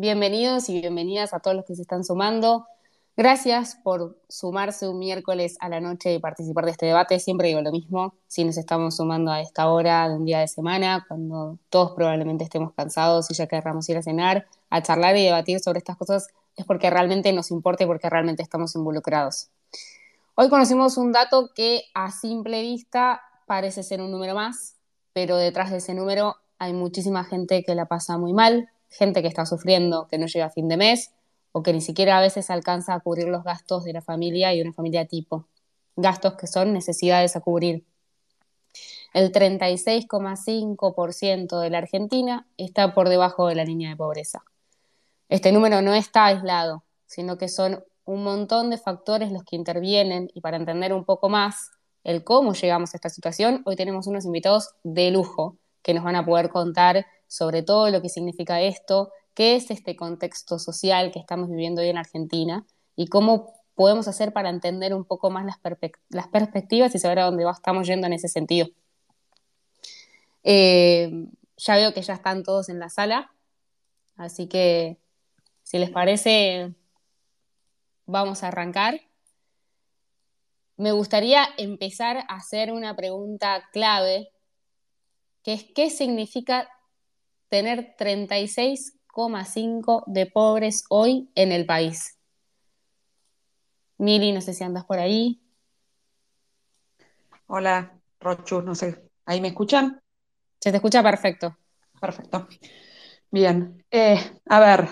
Bienvenidos y bienvenidas a todos los que se están sumando. Gracias por sumarse un miércoles a la noche y participar de este debate. Siempre digo lo mismo, si nos estamos sumando a esta hora de un día de semana, cuando todos probablemente estemos cansados y ya querramos ir a cenar, a charlar y debatir sobre estas cosas, es porque realmente nos importa y porque realmente estamos involucrados. Hoy conocimos un dato que a simple vista parece ser un número más, pero detrás de ese número hay muchísima gente que la pasa muy mal, gente que está sufriendo, que no llega a fin de mes o que ni siquiera a veces alcanza a cubrir los gastos de la familia y una familia tipo, gastos que son necesidades a cubrir. El 36,5% de la Argentina está por debajo de la línea de pobreza. Este número no está aislado, sino que son un montón de factores los que intervienen y para entender un poco más el cómo llegamos a esta situación, hoy tenemos unos invitados de lujo que nos van a poder contar sobre todo lo que significa esto, qué es este contexto social que estamos viviendo hoy en Argentina y cómo podemos hacer para entender un poco más las, perspectivas y saber a dónde estamos yendo en ese sentido. Eh, ya veo que ya están todos en la sala, así que si les parece, vamos a arrancar. Me gustaría empezar a hacer una pregunta clave, que es ¿qué significa tener 36,5 de pobres hoy en el país? Mili, no sé si andas por ahí. Hola, Rochu, no sé, ¿ahí me escuchan? Se te escucha perfecto. Perfecto. Bien, eh, a ver,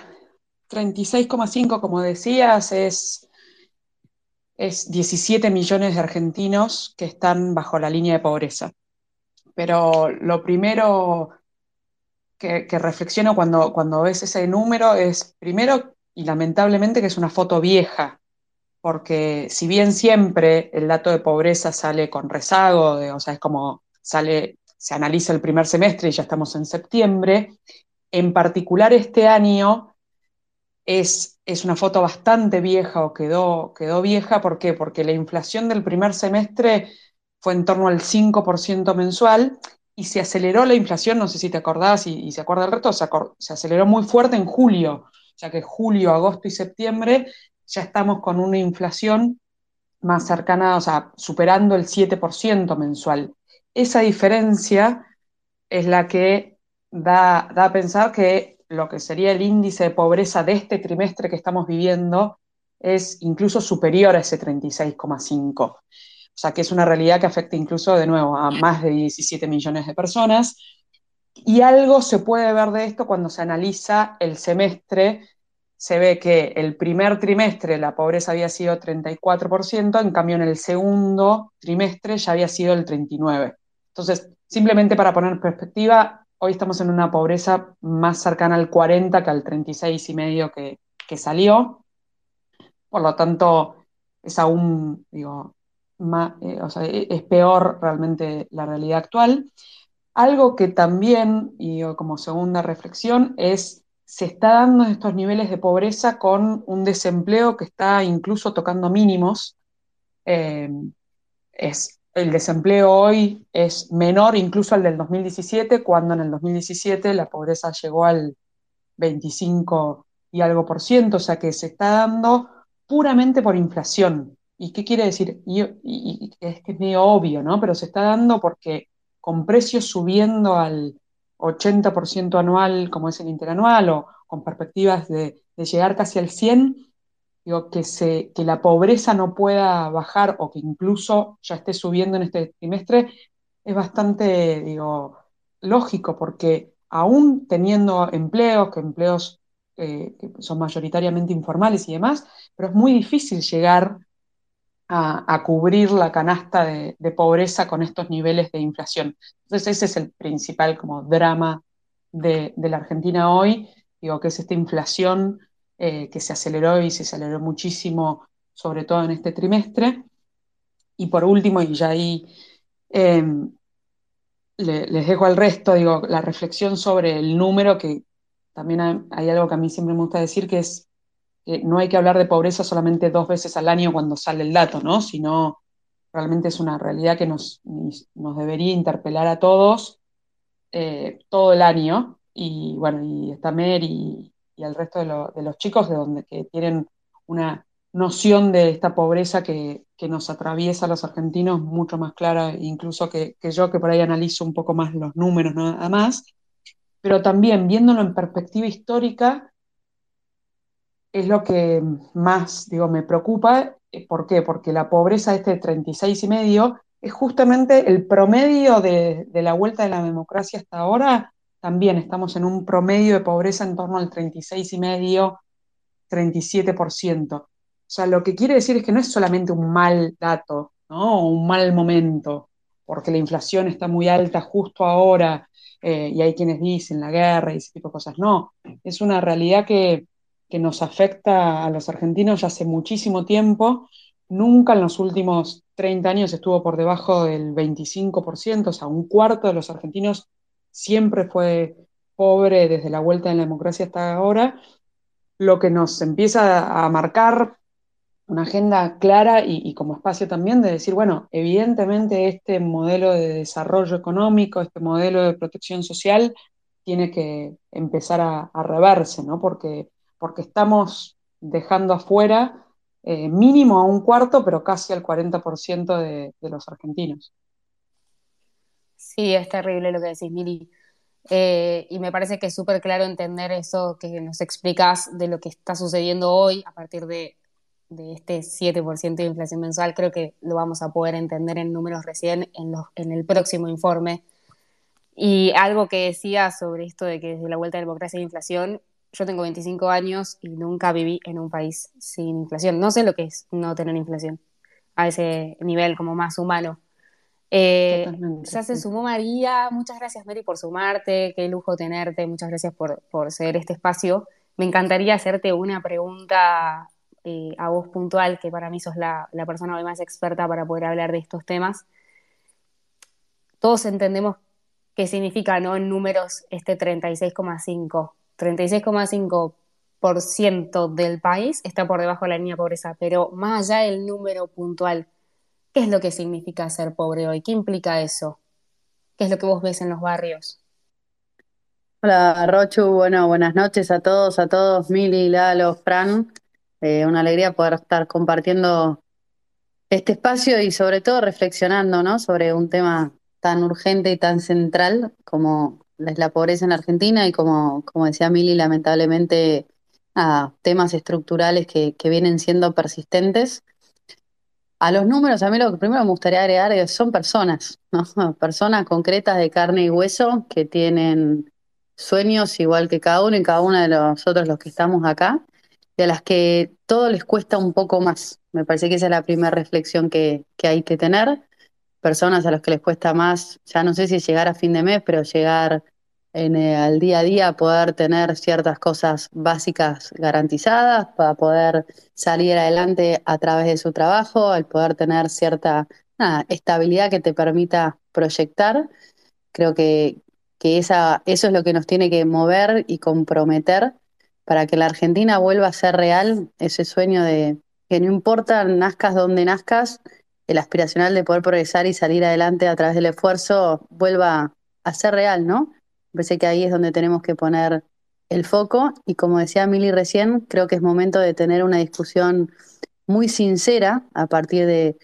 36,5, como decías, es, es 17 millones de argentinos que están bajo la línea de pobreza. Pero lo primero que, reflexiono cuando, cuando ves ese número es, primero, y lamentablemente, que es una foto vieja, porque si bien siempre el dato de pobreza sale con rezago, o sea, es como sale, se analiza el primer semestre y ya estamos en septiembre, en particular este año es, una foto bastante vieja o quedó, quedó vieja. ¿Por qué? Porque la inflación del primer semestre fue en torno al 5% mensual y se aceleró la inflación, no sé si te acordás y, se acuerda el resto, se, se, aceleró muy fuerte en julio, sea que julio, agosto y septiembre ya estamos con una inflación más cercana, o sea, superando el 7% mensual. Esa diferencia es la que da, da a pensar que lo que sería el índice de pobreza de este trimestre que estamos viviendo es incluso superior a ese 36,5. O sea, que es una realidad que afecta incluso de nuevo a más de 17 millones de personas. Y algo se puede ver de esto cuando se analiza el semestre. Se ve que el primer trimestre la pobreza había sido 34%, en cambio en el segundo trimestre ya había sido el 39%. Entonces, simplemente para poner perspectiva, hoy estamos en una pobreza más cercana al 40 que al 36 y medio que, salió. Por lo tanto, es aún, digo, eh, e, es peor realmente la realidad actual. Algo que también, y como segunda reflexión, es se está dando estos niveles de pobreza con un desempleo que está incluso tocando mínimos. Eh, es el desempleo hoy es menor incluso al del 2017, cuando en el 2017 la pobreza llegó al 25 y algo por ciento, o sea que se está dando puramente por inflación. ¿Y qué quiere decir? Es que es medio obvio, ¿no? Pero se está dando porque con precios subiendo al 80% anual, como es el interanual, o con perspectivas de, llegar casi al 100, digo, que, se, que la pobreza no pueda bajar o que incluso ya esté subiendo en este trimestre, es bastante, digo, lógico, porque aún teniendo empleos, que empleos eh, que son mayoritariamente informales y demás, pero es muy difícil llegar a, cubrir la canasta de, pobreza con estos niveles de inflación. Entonces ese es el principal como drama de, la Argentina hoy, digo, que es esta inflación eh, que se aceleró y se aceleró muchísimo, sobre todo en este trimestre. Y por último, y ya ahí em, les dejo al resto, digo, la reflexión sobre el número, que también hay, algo que a mí siempre me gusta decir, que es que no hay que hablar de pobreza solamente dos veces al año cuando sale el dato, ¿no? Sino realmente es una realidad que nos, nos debería interpelar a todos eh, todo el año. Y bueno, y está Mer y, al resto de, los chicos, de donde que tienen una noción de esta pobreza que, nos atraviesa a los argentinos mucho más clara, incluso que, yo, que por ahí analizo un poco más los números nada más, pero también viéndolo en perspectiva histórica, es lo que más, digo, me preocupa. ¿Por qué? Porque la pobreza de este 36 y medio es justamente el promedio de, la vuelta de la democracia hasta ahora. También estamos en un promedio de pobreza en torno al 36 y medio, 37%. O sea, lo que quiere decir es que no es solamente un mal dato, ¿no? O un mal momento, porque la inflación está muy alta justo ahora, eh, y hay quienes dicen la guerra y ese tipo de cosas. No, es una realidad que, que nos afecta a los argentinos ya hace muchísimo tiempo. Nunca en los últimos 30 años estuvo por debajo del 25%, o sea, un cuarto de los argentinos siempre fue pobre desde la vuelta de la democracia hasta ahora, lo que nos empieza a marcar una agenda clara y, como espacio también de decir, bueno, evidentemente este modelo de desarrollo económico, este modelo de protección social, tiene que empezar a, reverse, ¿no? Porque, porque estamos dejando afuera eh, mínimo a un cuarto, pero casi al 40% de, de los argentinos. Sí, es terrible lo que decís, Mili. Eh, y me parece que es súper claro entender eso que nos explicas de lo que está sucediendo hoy a partir de, de este 7% de inflación mensual. Creo que lo vamos a poder entender en números recién en, los, en el próximo informe. Y algo que decía sobre esto de que desde la vuelta la democracia y inflación, yo tengo 25 años y nunca viví en un país sin inflación. No sé lo que es no tener inflación a ese nivel como más humano. Eh, ya se sumó María, muchas gracias Mary por sumarte, qué lujo tenerte, muchas gracias por, por ceder este espacio. Me encantaría hacerte una pregunta eh, a vos puntual, que para mí sos la, la persona más experta para poder hablar de estos temas. Todos entendemos qué significa, ¿no? En números este 36,5 36,5% del país está por debajo de la línea de pobreza, pero más allá del número puntual, ¿qué es lo que significa ser pobre hoy? ¿Qué implica eso? ¿Qué es lo que vos ves en los barrios? Hola Rochu, bueno, buenas noches a todos, a todos, Mili, Lalo, Fran. Eh, una alegría poder estar compartiendo este espacio y sobre todo reflexionando ¿no? sobre un tema tan urgente y tan central como es la pobreza en Argentina y como, como decía Mili, lamentablemente a temas estructurales que, que, vienen siendo persistentes. A los números, a mí lo que primero me gustaría agregar son personas, ¿no? personas concretas de carne y hueso que tienen sueños igual que cada uno y cada uno de nosotros los que estamos acá, y a las que todo les cuesta un poco más. Me parece que esa es la primera reflexión que, que hay que tener personas a los que les cuesta más, ya no sé si llegar a fin de mes, pero llegar en, eh, al día a día, poder tener ciertas cosas básicas garantizadas, para poder salir adelante a través de su trabajo, el poder tener cierta estabilidad que te permita proyectar. Creo que, que esa, eso es lo que nos tiene que mover y comprometer para que la Argentina vuelva a ser real, ese sueño de que no importa nazcas donde nazcas, el aspiracional de poder progresar y salir adelante a través del esfuerzo vuelva a ser real, ¿no? Parece que ahí es donde tenemos que poner el foco y como decía Mili recién, creo que es momento de tener una discusión muy sincera a partir de,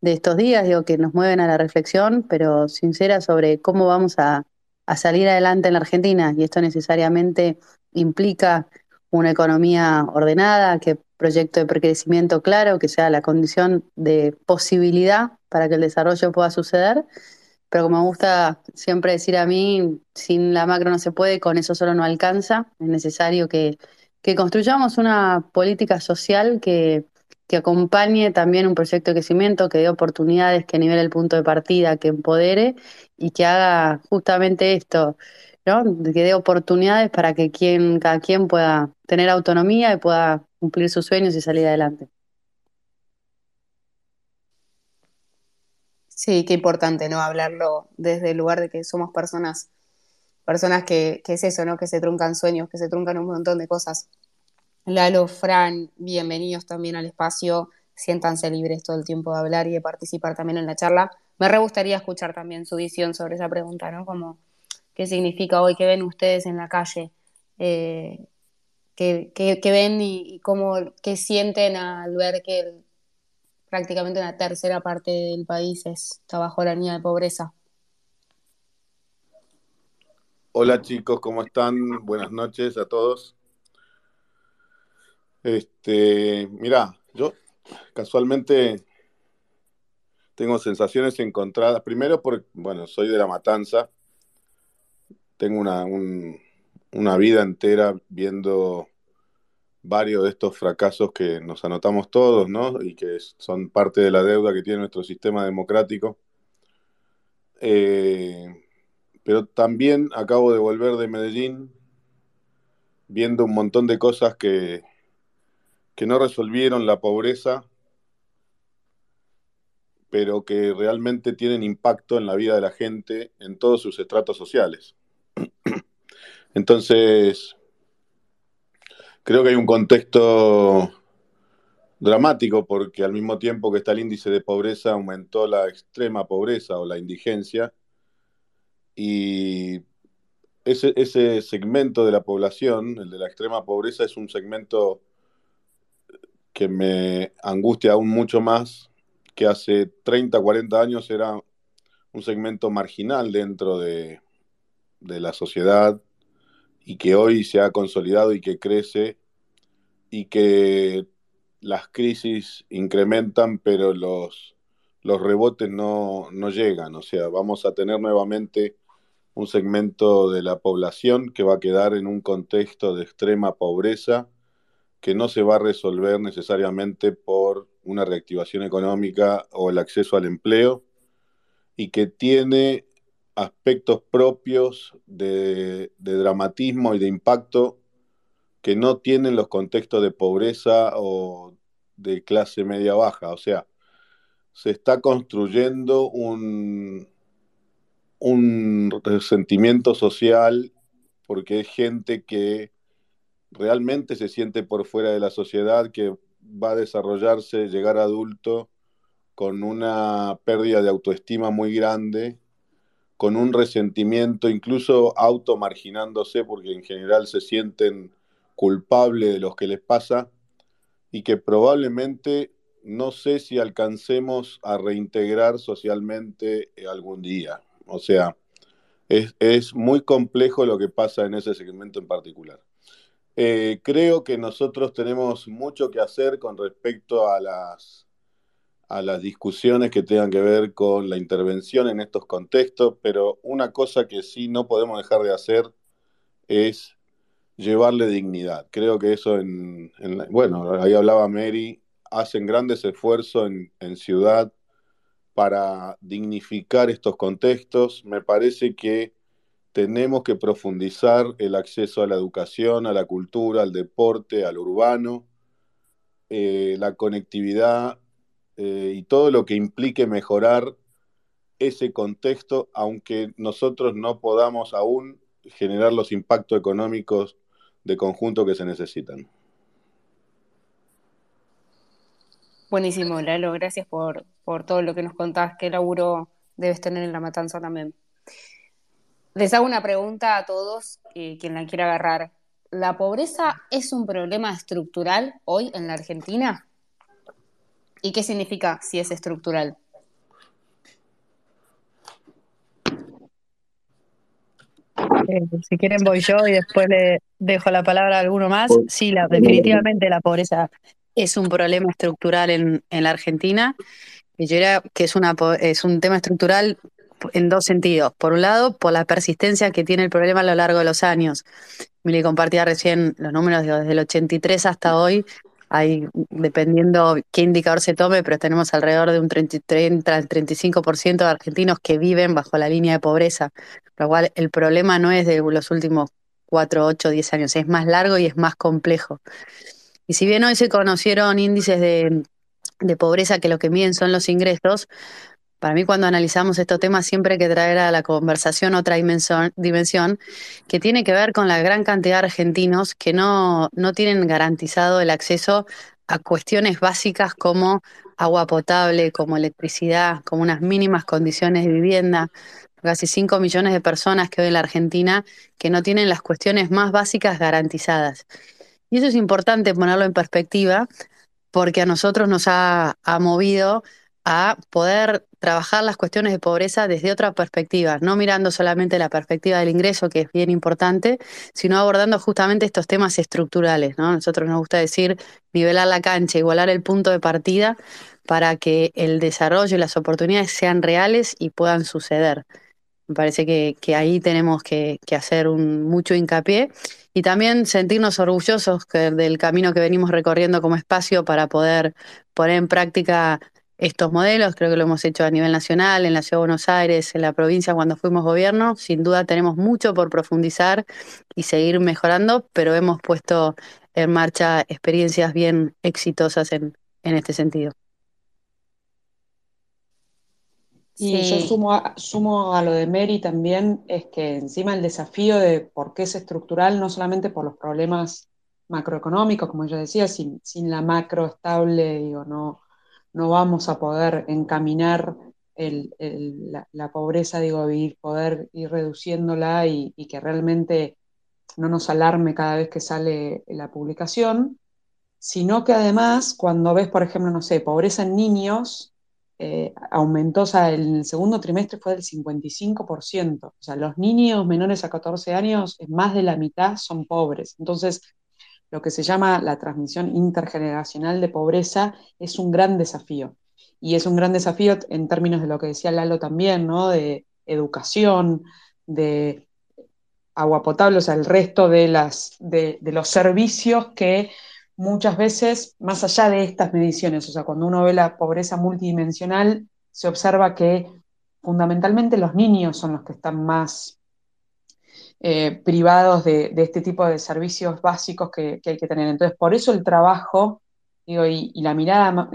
de estos días, digo, que nos mueven a la reflexión, pero sincera sobre cómo vamos a, a salir adelante en la Argentina y esto necesariamente implica una economía ordenada, que proyecto de crecimiento claro, que sea la condición de posibilidad para que el desarrollo pueda suceder. Pero como me gusta siempre decir a mí, sin la macro no se puede, con eso solo no alcanza. Es necesario que, construyamos una política social que, que acompañe también un proyecto de crecimiento, que dé oportunidades, que nivele el punto de partida, que empodere y que haga justamente esto, ¿no? que dé oportunidades para que quien, cada quien pueda tener autonomía y pueda cumplir sus sueños y salir adelante. Sí, qué importante, ¿no? Hablarlo desde el lugar de que somos personas, personas que, que es eso, ¿no? Que se truncan sueños, que se truncan un montón de cosas. Lalo, Fran, bienvenidos también al espacio. Siéntanse libres todo el tiempo de hablar y de participar también en la charla. Me re gustaría escuchar también su visión sobre esa pregunta, ¿no? Como, ¿qué significa hoy? ¿Qué ven ustedes en la calle? Eh, qué, ven y, cómo, qué sienten al ver que prácticamente una tercera parte del país está bajo la línea de pobreza. Hola chicos, ¿cómo están? Buenas noches a todos. Este, mira, yo casualmente tengo sensaciones encontradas. Primero, porque, bueno, soy de La Matanza. Tengo una, una vida entera viendo varios de estos fracasos que nos anotamos todos, ¿no? Y que son parte de la deuda que tiene nuestro sistema democrático. Eh, pero también acabo de volver de Medellín viendo un montón de cosas que, que no resolvieron la pobreza, pero que realmente tienen impacto en la vida de la gente en todos sus estratos sociales. Entonces, creo que hay un contexto dramático porque al mismo tiempo que está el índice de pobreza aumentó la extrema pobreza o la indigencia. Y ese, ese segmento de la población, el de la extrema pobreza, es un segmento que me angustia aún mucho más que hace 30, 40 años era un segmento marginal dentro de, de la sociedad y que hoy se ha consolidado y que crece y que las crisis incrementan, pero los, los rebotes no, no llegan. O sea, vamos a tener nuevamente un segmento de la población que va a quedar en un contexto de extrema pobreza que no se va a resolver necesariamente por una reactivación económica o el acceso al empleo y que tiene aspectos propios de, dramatismo y de impacto que no tienen los contextos de pobreza o de clase media baja. O sea, se está construyendo un, un resentimiento social porque es gente que realmente se siente por fuera de la sociedad, que va a desarrollarse, llegar adulto con una pérdida de autoestima muy grande con un resentimiento, incluso automarginándose, porque en general se sienten culpables de lo que les pasa y que probablemente no sé si alcancemos a reintegrar socialmente algún día. O sea, es, muy complejo lo que pasa en ese segmento en particular. Eh, creo que nosotros tenemos mucho que hacer con respecto a las a las discusiones que tengan que ver con la intervención en estos contextos, pero una cosa que sí no podemos dejar de hacer es llevarle dignidad. Creo que eso en, bueno, ahí hablaba Mary, hacen grandes esfuerzos en, en ciudad para dignificar estos contextos. Me parece que tenemos que profundizar el acceso a la educación, a la cultura, al deporte, al urbano, eh, la conectividad eh, y todo lo que implique mejorar ese contexto, aunque nosotros no podamos aún generar los impactos económicos de conjunto que se necesitan. Buenísimo, Lalo, gracias por, todo lo que nos contás, qué laburo debes tener en la matanza también. Les hago una pregunta a todos, eh, quien la quiera agarrar. ¿La pobreza es un problema estructural hoy en la Argentina? ¿Y qué significa si es estructural? Eh, si quieren voy yo y después le dejo la palabra a alguno más. Sí, la, definitivamente la pobreza es un problema estructural en, la Argentina. Y yo diría que es, una, es un tema estructural en dos sentidos. Por un lado, por la persistencia que tiene el problema a lo largo de los años. Mili compartía recién los números desde el 83 hasta hoy hay, dependiendo qué indicador se tome, pero tenemos alrededor de un 30, al 35% de argentinos que viven bajo la línea de pobreza, lo cual el problema no es de los últimos 4, 8, 10 años, es más largo y es más complejo. Y si bien hoy se conocieron índices de, de pobreza que lo que miden son los ingresos, para mí cuando analizamos estos temas siempre hay que traer a la conversación otra dimensión, que tiene que ver con la gran cantidad de argentinos que no, no tienen garantizado el acceso a cuestiones básicas como agua potable, como electricidad, como unas mínimas condiciones de vivienda. Casi 5 millones de personas que hoy en la Argentina que no tienen las cuestiones más básicas garantizadas. Y eso es importante ponerlo en perspectiva porque a nosotros nos ha, ha movido a poder trabajar las cuestiones de pobreza desde otra perspectiva, no mirando solamente la perspectiva del ingreso, que es bien importante, sino abordando justamente estos temas estructurales. ¿no? Nosotros nos gusta decir nivelar la cancha, igualar el punto de partida para que el desarrollo y las oportunidades sean reales y puedan suceder. Me parece que, ahí tenemos que, hacer un, mucho hincapié y también sentirnos orgullosos del camino que venimos recorriendo como espacio para poder poner en práctica estos modelos. Creo que lo hemos hecho a nivel nacional, en la Ciudad de Buenos Aires, en la provincia cuando fuimos gobierno. Sin duda tenemos mucho por profundizar y seguir mejorando, pero hemos puesto en marcha experiencias bien exitosas en, en este sentido. Y yo sumo a, sumo a lo de Mary también, es que encima el desafío de por qué es estructural, no solamente por los problemas macroeconómicos, como yo decía, sin, sin la macro estable, digo, no, no vamos a poder encaminar la, pobreza, digo, y poder ir reduciéndola y, y, que realmente no nos alarme cada vez que sale la publicación, sino que además cuando ves, por ejemplo, no sé, pobreza en niños, eh, aumentó, o sea, en el segundo trimestre fue del 55%. O sea, los niños menores a 14 años, más de la mitad son pobres. Entonces, lo que se llama la transmisión intergeneracional de pobreza es un gran desafío. Y es un gran desafío en términos de lo que decía Lalo también, ¿no? De educación, de agua potable, o sea, el resto de, de los servicios que muchas veces, más allá de estas mediciones, o sea, cuando uno ve la pobreza multidimensional, se observa que fundamentalmente los niños son los que están más eh, privados de, este tipo de servicios básicos que, hay que tener. Entonces, por eso el trabajo, y, la mirada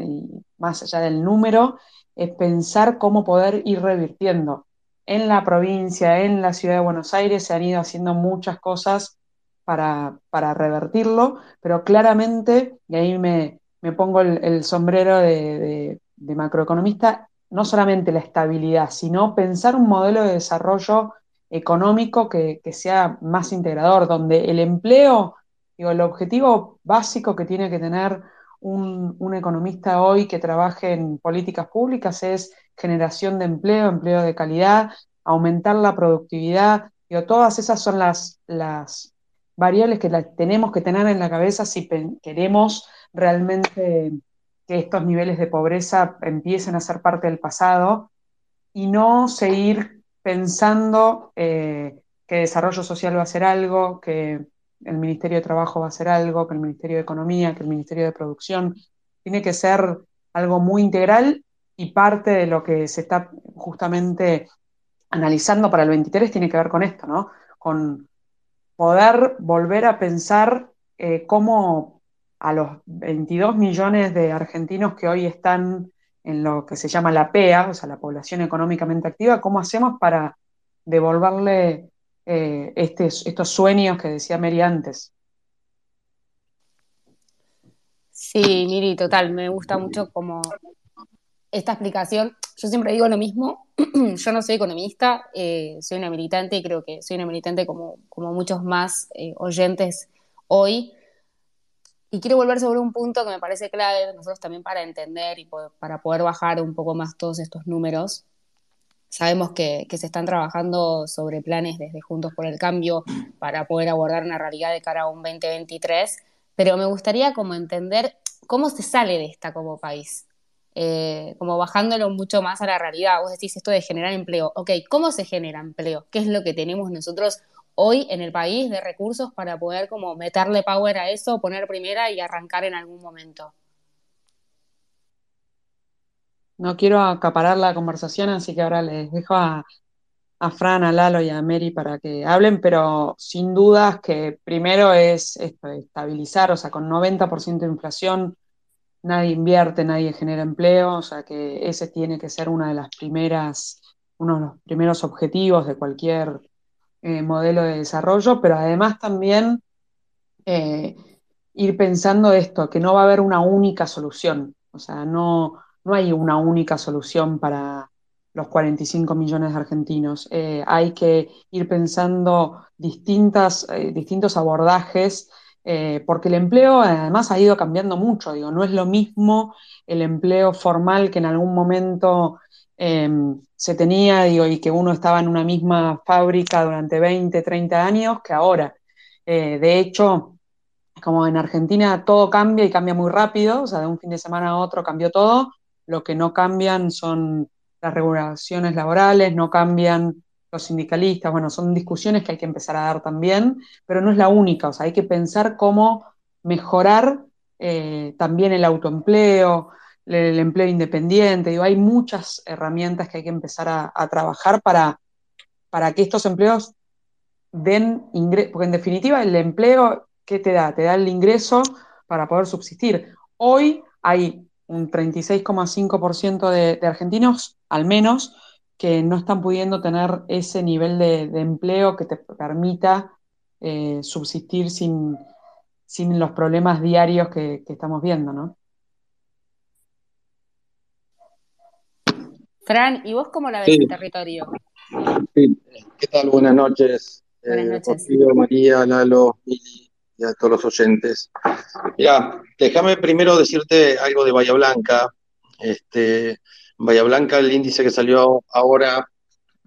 más allá del número, es pensar cómo poder ir revirtiendo. En la provincia, en la ciudad de Buenos Aires, se han ido haciendo muchas cosas para, revertirlo, pero claramente, y ahí me, pongo el, sombrero de, macroeconomista, no solamente la estabilidad, sino pensar un modelo de desarrollo económico que, sea más integrador, donde el empleo, digo, el objetivo básico que tiene que tener un, economista hoy que trabaje en políticas públicas es generación de empleo, empleo de calidad, aumentar la productividad. Digo, todas esas son las, variables que tenemos que tener en la cabeza si queremos realmente que estos niveles de pobreza empiecen a ser parte del pasado y no seguir pensando eh, que desarrollo social va a ser algo, que el Ministerio de Trabajo va a ser algo, que el Ministerio de Economía, que el Ministerio de Producción. Tiene que ser algo muy integral y parte de lo que se está justamente analizando para el 23 tiene que ver con esto, ¿no? Con poder volver a pensar eh, cómo a los 22 millones de argentinos que hoy están en lo que se llama la PEA, o sea, la población económicamente activa, ¿cómo hacemos para devolverle eh, este, estos sueños que decía Mary antes? Sí, Miri, total, me gusta mucho como esta explicación. Yo siempre digo lo mismo, yo no soy economista, eh, soy una militante y creo que soy una militante como, muchos más eh, oyentes hoy. Y quiero volver sobre un punto que me parece clave, nosotros también para entender y para poder bajar un poco más todos estos números. Sabemos que, que, se están trabajando sobre planes desde Juntos por el Cambio para poder abordar una realidad de cara a un 2023, pero me gustaría como entender cómo se sale de esta como país eh, como bajándolo mucho más a la realidad. Vos decís esto de generar empleo. Ok, ¿cómo se genera empleo? ¿Qué es lo que tenemos nosotros hoy en el país de recursos para poder como meterle power a eso, poner primera y arrancar en algún momento? No quiero acaparar la conversación, así que ahora les dejo a, a Fran, a Lalo y a Mary para que hablen, pero sin dudas que primero es estabilizar, o sea, con 90% de inflación, nadie invierte, nadie genera empleo, o sea que ese tiene que ser una de las primeras, uno de los primeros objetivos de cualquier eh, modelo de desarrollo, pero además también eh, ir pensando esto, que no va a haber una única solución, o sea, no, no hay una única solución para los 45 millones de argentinos. Eh, hay que ir pensando distintas, distintos abordajes porque el empleo además ha ido cambiando mucho, digo, no es lo mismo el empleo formal que en algún momento em, se tenía, digo, y que uno estaba en una misma fábrica durante 20, 30 años que ahora. Eh, de hecho, como en Argentina todo cambia y cambia muy rápido, o sea, de un fin de semana a otro cambió todo, lo que no cambian son las regulaciones laborales, no cambian los sindicalistas, bueno, son discusiones que hay que empezar a dar también, pero no es la única, o sea, hay que pensar cómo mejorar eh, también el autoempleo, el, empleo independiente, digo, hay muchas herramientas que hay que empezar a, trabajar para, para que estos empleos den ingreso, porque en definitiva el empleo, ¿qué te da? Te da el ingreso para poder subsistir. Hoy hay un 36,5% de, de argentinos, al menos, que no están pudiendo tener ese nivel de, empleo que te permita eh, subsistir sin, los problemas diarios que, estamos viendo, ¿no? Fran, ¿y vos cómo la ves el territorio? Sí. ¿Qué tal? Buenas noches. Buenas noches. María, Lalo, y a todos los oyentes. Mira, déjame primero decirte algo de Bahía Blanca. Este, Bahía Blanca, el índice que salió ahora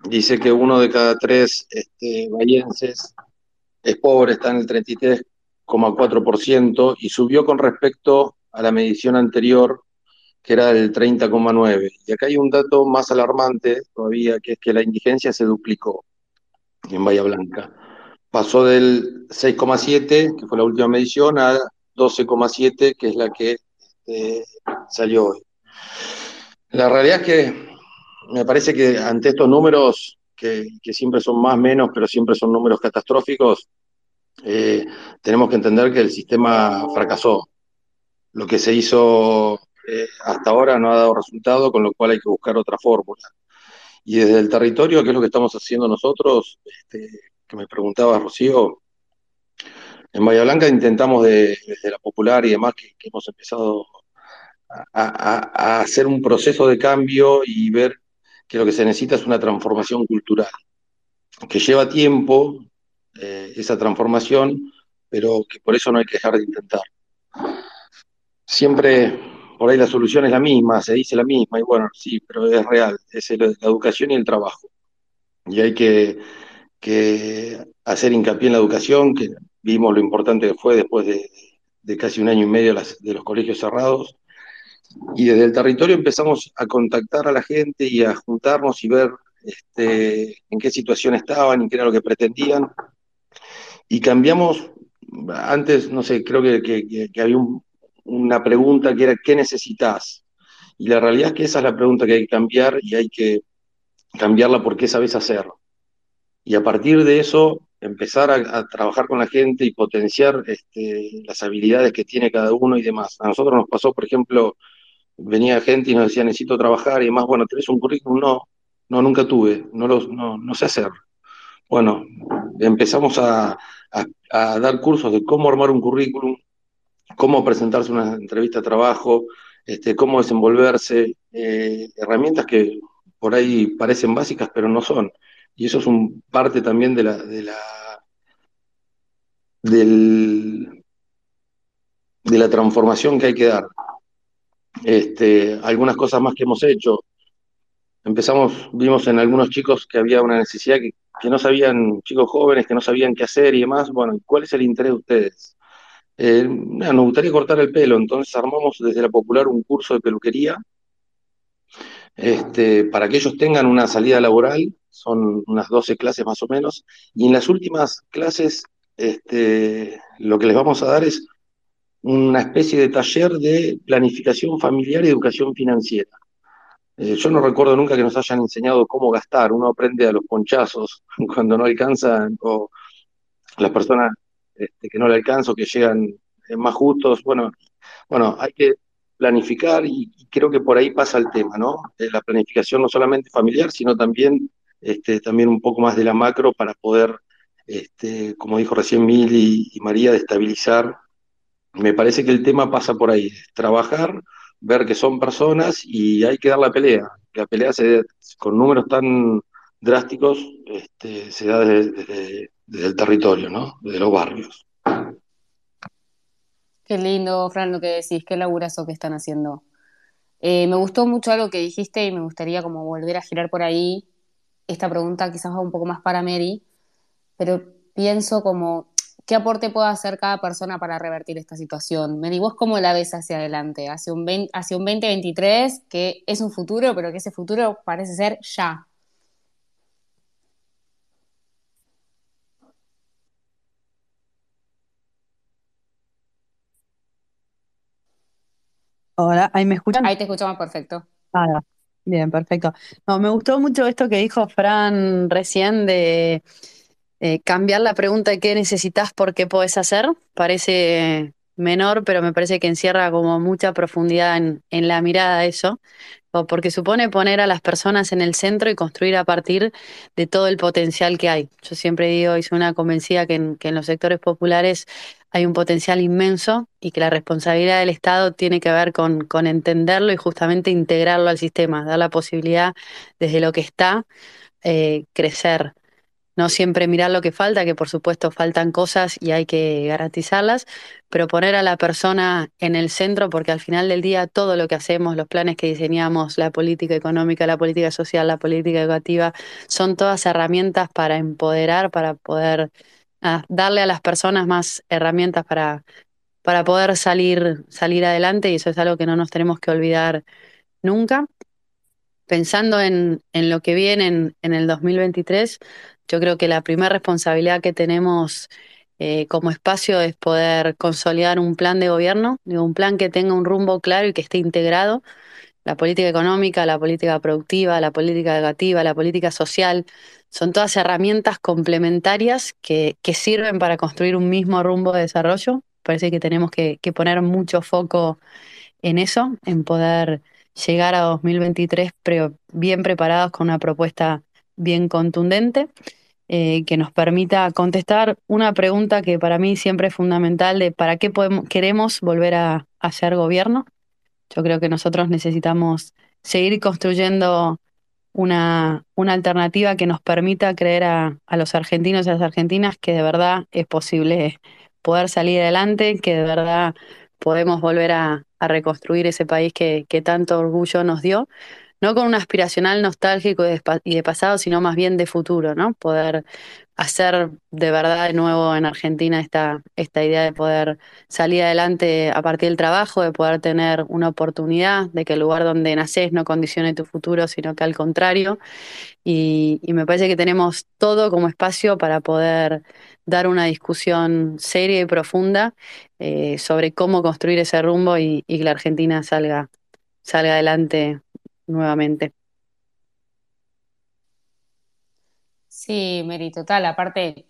dice que uno de cada tres este, bahienses es pobre, está en el 33,4% y subió con respecto a la medición anterior, que era del 30,9%. Y acá hay un dato más alarmante todavía, que es que la indigencia se duplicó en Bahía Blanca. Pasó del 6,7, que fue la última medición, a 12,7, que es la que este, salió hoy. La realidad es que me parece que ante estos números, que, siempre son más menos, pero siempre son números catastróficos, eh, tenemos que entender que el sistema fracasó. Lo que se hizo eh, hasta ahora no ha dado resultado, con lo cual hay que buscar otra fórmula. Y desde el territorio, ¿qué es lo que estamos haciendo nosotros? Este, que me preguntaba Rocío, en Bahía Blanca intentamos desde la popular y demás que hemos empezado a, hacer un proceso de cambio y ver que lo que se necesita es una transformación cultural, que lleva tiempo eh, esa transformación, pero que por eso no hay que dejar de intentar. Siempre por ahí la solución es la misma, se dice la misma, y bueno, sí, pero es real, es la educación y el trabajo. Y hay que, hacer hincapié en la educación, que vimos lo importante que fue después de, casi un año y medio de los colegios cerrados, y desde el territorio empezamos a contactar a la gente y a juntarnos y ver este, en qué situación estaban y qué era lo que pretendían. Y cambiamos, antes, no sé, creo que, había una pregunta que era, ¿qué necesitas? Y la realidad es que esa es la pregunta que hay que cambiar y hay que cambiarla porque sabes hacerlo. Y a partir de eso, empezar a, trabajar con la gente y potenciar este, las habilidades que tiene cada uno y demás. A nosotros nos pasó, por ejemplo, venía gente y nos decía, necesito trabajar y demás, bueno, ¿tenés un currículum? No, no, nunca tuve, no, lo, no, sé hacer. Bueno, empezamos a, dar cursos de cómo armar un currículum, cómo presentarse una entrevista de trabajo, este, cómo desenvolverse, eh, herramientas que por ahí parecen básicas, pero no son. Y eso es un parte también de la, de la del, de la transformación que hay que dar. Este, algunas cosas más que hemos hecho. Empezamos, vimos en algunos chicos que había una necesidad que, no sabían, chicos jóvenes que no sabían qué hacer y demás. Bueno, ¿cuál es el interés de ustedes? Eh, nos gustaría cortar el pelo, entonces armamos desde la Popular un curso de peluquería este, para que ellos tengan una salida laboral, son unas 12 clases más o menos, y en las últimas clases este, lo que les vamos a dar es una especie de taller de planificación familiar y educación financiera. Eh, yo no recuerdo nunca que nos hayan enseñado cómo gastar, uno aprende a los ponchazos cuando no alcanzan, o las personas este, que no le alcanzan, que llegan eh, más justos, bueno, bueno, hay que planificar y, creo que por ahí pasa el tema, ¿no? Eh, la planificación no solamente familiar, sino también, este, también un poco más de la macro para poder, este, como dijo recién Mil y María, de estabilizar me parece que el tema pasa por ahí, trabajar, ver que son personas y hay que dar la pelea. La pelea se, con números tan drásticos este, se da desde, el territorio, ¿no? desde los barrios. Qué lindo, Fran, lo que decís, qué laburazo que están haciendo. Eh, me gustó mucho algo que dijiste y me gustaría como volver a girar por ahí. Esta pregunta quizás va un poco más para Mary, pero pienso como, ¿qué aporte puede hacer cada persona para revertir esta situación? Mary, ¿vos cómo la ves hacia adelante? Hacia un, hacia un 2023 que es un futuro, pero que ese futuro parece ser ya. Hola, ¿ahí me escuchan? Ahí te escuchamos perfecto. Ah, bien, perfecto. No, me gustó mucho esto que dijo Fran recién de eh, cambiar la pregunta de qué necesitas por qué podés hacer. Parece menor, pero me parece que encierra como mucha profundidad en, en la mirada eso porque supone poner a las personas en el centro y construir a partir de todo el potencial que hay. Yo siempre digo y una convencida que en, los sectores populares hay un potencial inmenso y que la responsabilidad del Estado tiene que ver con, con entenderlo y justamente integrarlo al sistema, dar la posibilidad desde lo que está, eh, crecer no siempre mirar lo que falta, que por supuesto faltan cosas y hay que garantizarlas, pero poner a la persona en el centro, porque al final del día todo lo que hacemos, los planes que diseñamos, la política económica, la política social, la política educativa, son todas herramientas para empoderar, para poder ah, darle a las personas más herramientas para, para poder salir, salir adelante y eso es algo que no nos tenemos que olvidar nunca. Pensando en, en, lo que viene en, en, el 2023, yo creo que la primera responsabilidad que tenemos eh, como espacio es poder consolidar un plan de gobierno, un plan que tenga un rumbo claro y que esté integrado. La política económica, la política productiva, la política educativa, la política social, son todas herramientas complementarias que, que sirven para construir un mismo rumbo de desarrollo. Parece que tenemos que, que poner mucho foco en eso, en poder llegar a 2023 bien preparados con una propuesta bien contundente. Eh, que nos permita contestar una pregunta que para mí siempre es fundamental de para qué queremos volver a, hacer gobierno. Yo creo que nosotros necesitamos seguir construyendo una, una alternativa que nos permita creer a, a, los argentinos y a las argentinas que de verdad es posible poder salir adelante, que de verdad podemos volver a, a reconstruir ese país que, que tanto orgullo nos dio no con un aspiracional nostálgico y de, pasado, sino más bien de futuro, ¿no? Poder hacer de verdad de nuevo en Argentina esta, esta idea de poder salir adelante a partir del trabajo, de poder tener una oportunidad, de que el lugar donde naces no condicione tu futuro, sino que al contrario. Y, me parece que tenemos todo como espacio para poder dar una discusión seria y profunda eh, sobre cómo construir ese rumbo y, y que la Argentina salga, salga adelante nuevamente. Sí, Mary, total. Aparte,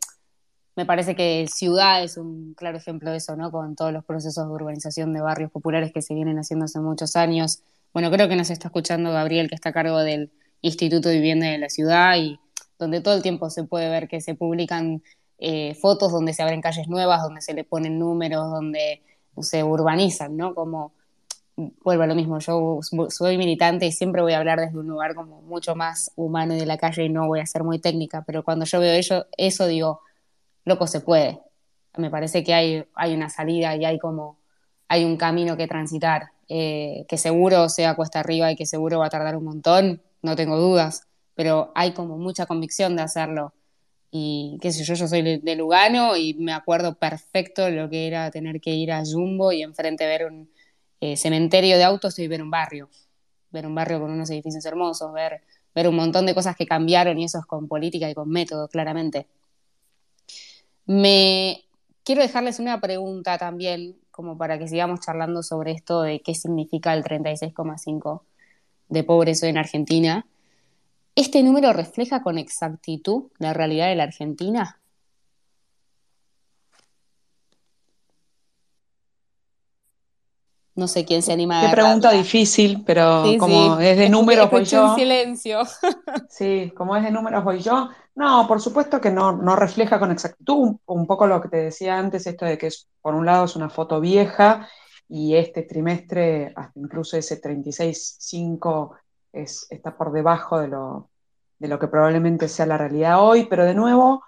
me parece que Ciudad es un claro ejemplo de eso, ¿no? Con todos los procesos de urbanización de barrios populares que se vienen haciendo hace muchos años. Bueno, creo que nos está escuchando Gabriel, que está a cargo del Instituto de Vivienda de la Ciudad y donde todo el tiempo se puede ver que se publican eh, fotos donde se abren calles nuevas, donde se le ponen números, donde se urbanizan, ¿no? Como vuelvo a lo mismo, yo soy militante y siempre voy a hablar desde un lugar como mucho más humano y de la calle y no voy a ser muy técnica, pero cuando yo veo eso, eso digo, loco, se puede. Me parece que hay, hay una salida y hay como, hay un camino que transitar, eh, que seguro sea cuesta arriba y que seguro va a tardar un montón, no tengo dudas, pero hay como mucha convicción de hacerlo. Y qué sé yo, yo soy de Lugano y me acuerdo perfecto lo que era tener que ir a Jumbo y enfrente ver un, eh, cementerio de autos y ver un barrio, ver un barrio con unos edificios hermosos, ver, ver un montón de cosas que cambiaron y eso es con política y con método, claramente. Me quiero dejarles una pregunta también, como para que sigamos charlando sobre esto de qué significa el 36,5 de pobreza en Argentina. ¿Este número refleja con exactitud la realidad de la Argentina? No sé quién se anima a Qué pregunta difícil, pero como es de números voy yo. silencio. sí, como es de números voy yo. No, por supuesto que no, no refleja con exactitud un, poco lo que te decía antes, esto de que por un lado es una foto vieja y este trimestre, hasta incluso ese 36.5 es, está por debajo de lo, de lo que probablemente sea la realidad hoy, pero de nuevo,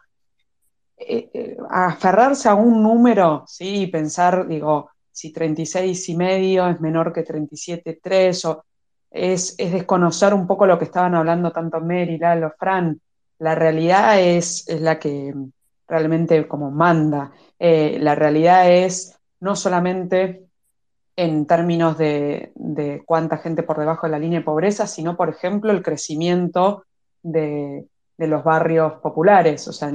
eh, eh, aferrarse a un número, sí, y pensar, digo, si 36 y medio es menor que 37,3 o es, es, desconocer un poco lo que estaban hablando tanto Mary, Lalo, Fran. La realidad es, es la que realmente como manda. Eh, la realidad es no solamente en términos de, de, cuánta gente por debajo de la línea de pobreza, sino, por ejemplo, el crecimiento de, de los barrios populares. O sea,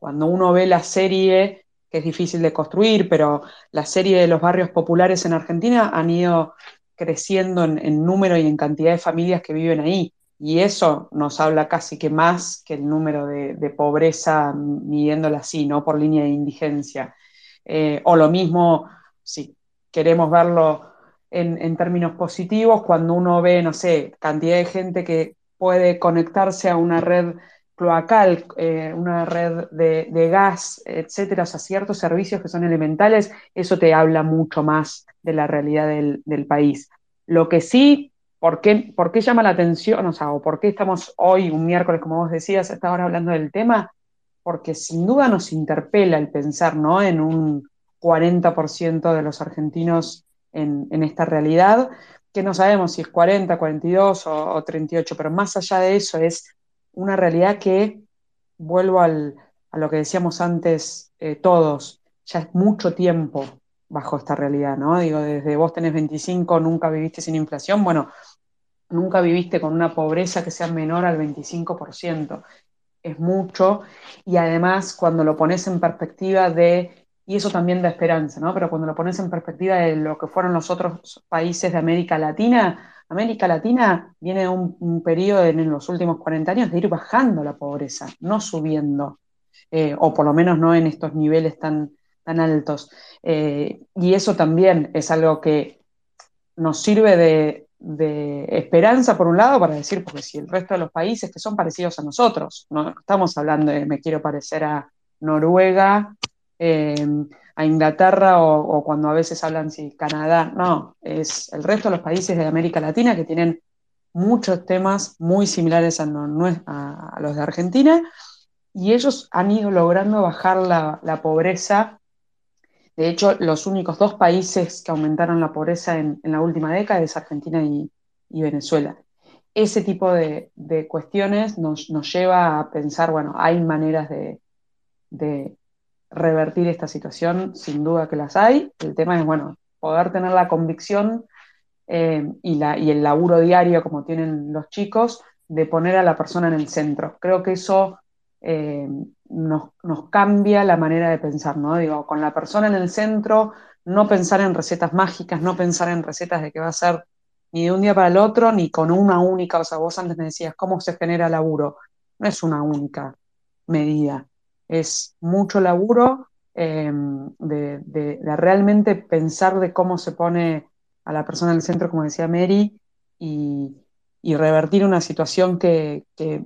cuando uno ve la serie, que es difícil de construir, pero la serie de los barrios populares en Argentina han ido creciendo en, número y en cantidad de familias que viven ahí. Y eso nos habla casi que más que el número de, pobreza midiéndola así, ¿no? Por línea de indigencia. Eh, o lo mismo, si queremos verlo en, términos positivos, cuando uno ve, no sé, cantidad de gente que puede conectarse a una red cloacal, eh, una red de, de, gas, etcétera, o sea, ciertos servicios que son elementales, eso te habla mucho más de la realidad del, del país. Lo que sí, ¿por qué, ¿por qué, llama la atención? O sea, por qué estamos hoy, un miércoles, como vos decías, hasta ahora hablando del tema, porque sin duda nos interpela el pensar, ¿no? En un 40% de los argentinos en, en, esta realidad, que no sabemos si es 40, 42 o, o 38, pero más allá de eso es una realidad que, vuelvo al, a lo que decíamos antes eh, todos, ya es mucho tiempo bajo esta realidad, ¿no? Digo, desde vos tenés 25, nunca viviste sin inflación, bueno, nunca viviste con una pobreza que sea menor al 25%. Es mucho y además cuando lo pones en perspectiva de, y eso también da esperanza, ¿no? Pero cuando lo pones en perspectiva de lo que fueron los otros países de América Latina, América Latina viene un, un periodo en, los últimos 40 años de ir bajando la pobreza, no subiendo, eh, o por lo menos no en estos niveles tan, tan altos. Eh, y eso también es algo que nos sirve de, de, esperanza, por un lado, para decir, porque si el resto de los países que son parecidos a nosotros, no estamos hablando de me quiero parecer a Noruega, eh, a Inglaterra o, cuando a veces hablan si Canadá, no, es el resto de los países de América Latina que tienen muchos temas muy similares a, los de Argentina y ellos han ido logrando bajar la, pobreza. De hecho, los únicos dos países que aumentaron la pobreza en, la última década es Argentina y, Venezuela. Ese tipo de, cuestiones nos, nos, lleva a pensar, bueno, hay maneras de revertir esta situación, sin duda que las hay. El tema es, bueno, poder tener la convicción eh, y, la, y el laburo diario, como tienen los chicos, de poner a la persona en el centro. Creo que eso eh, nos, nos, cambia la manera de pensar, ¿no? Digo, con la persona en el centro, no pensar en recetas mágicas, no pensar en recetas de que va a ser ni de un día para el otro, ni con una única, o sea, vos antes me decías, ¿cómo se genera laburo? No es una única medida es mucho laburo eh, de, de, de, realmente pensar de cómo se pone a la persona en el centro, como decía Mary, y, y revertir una situación que, que,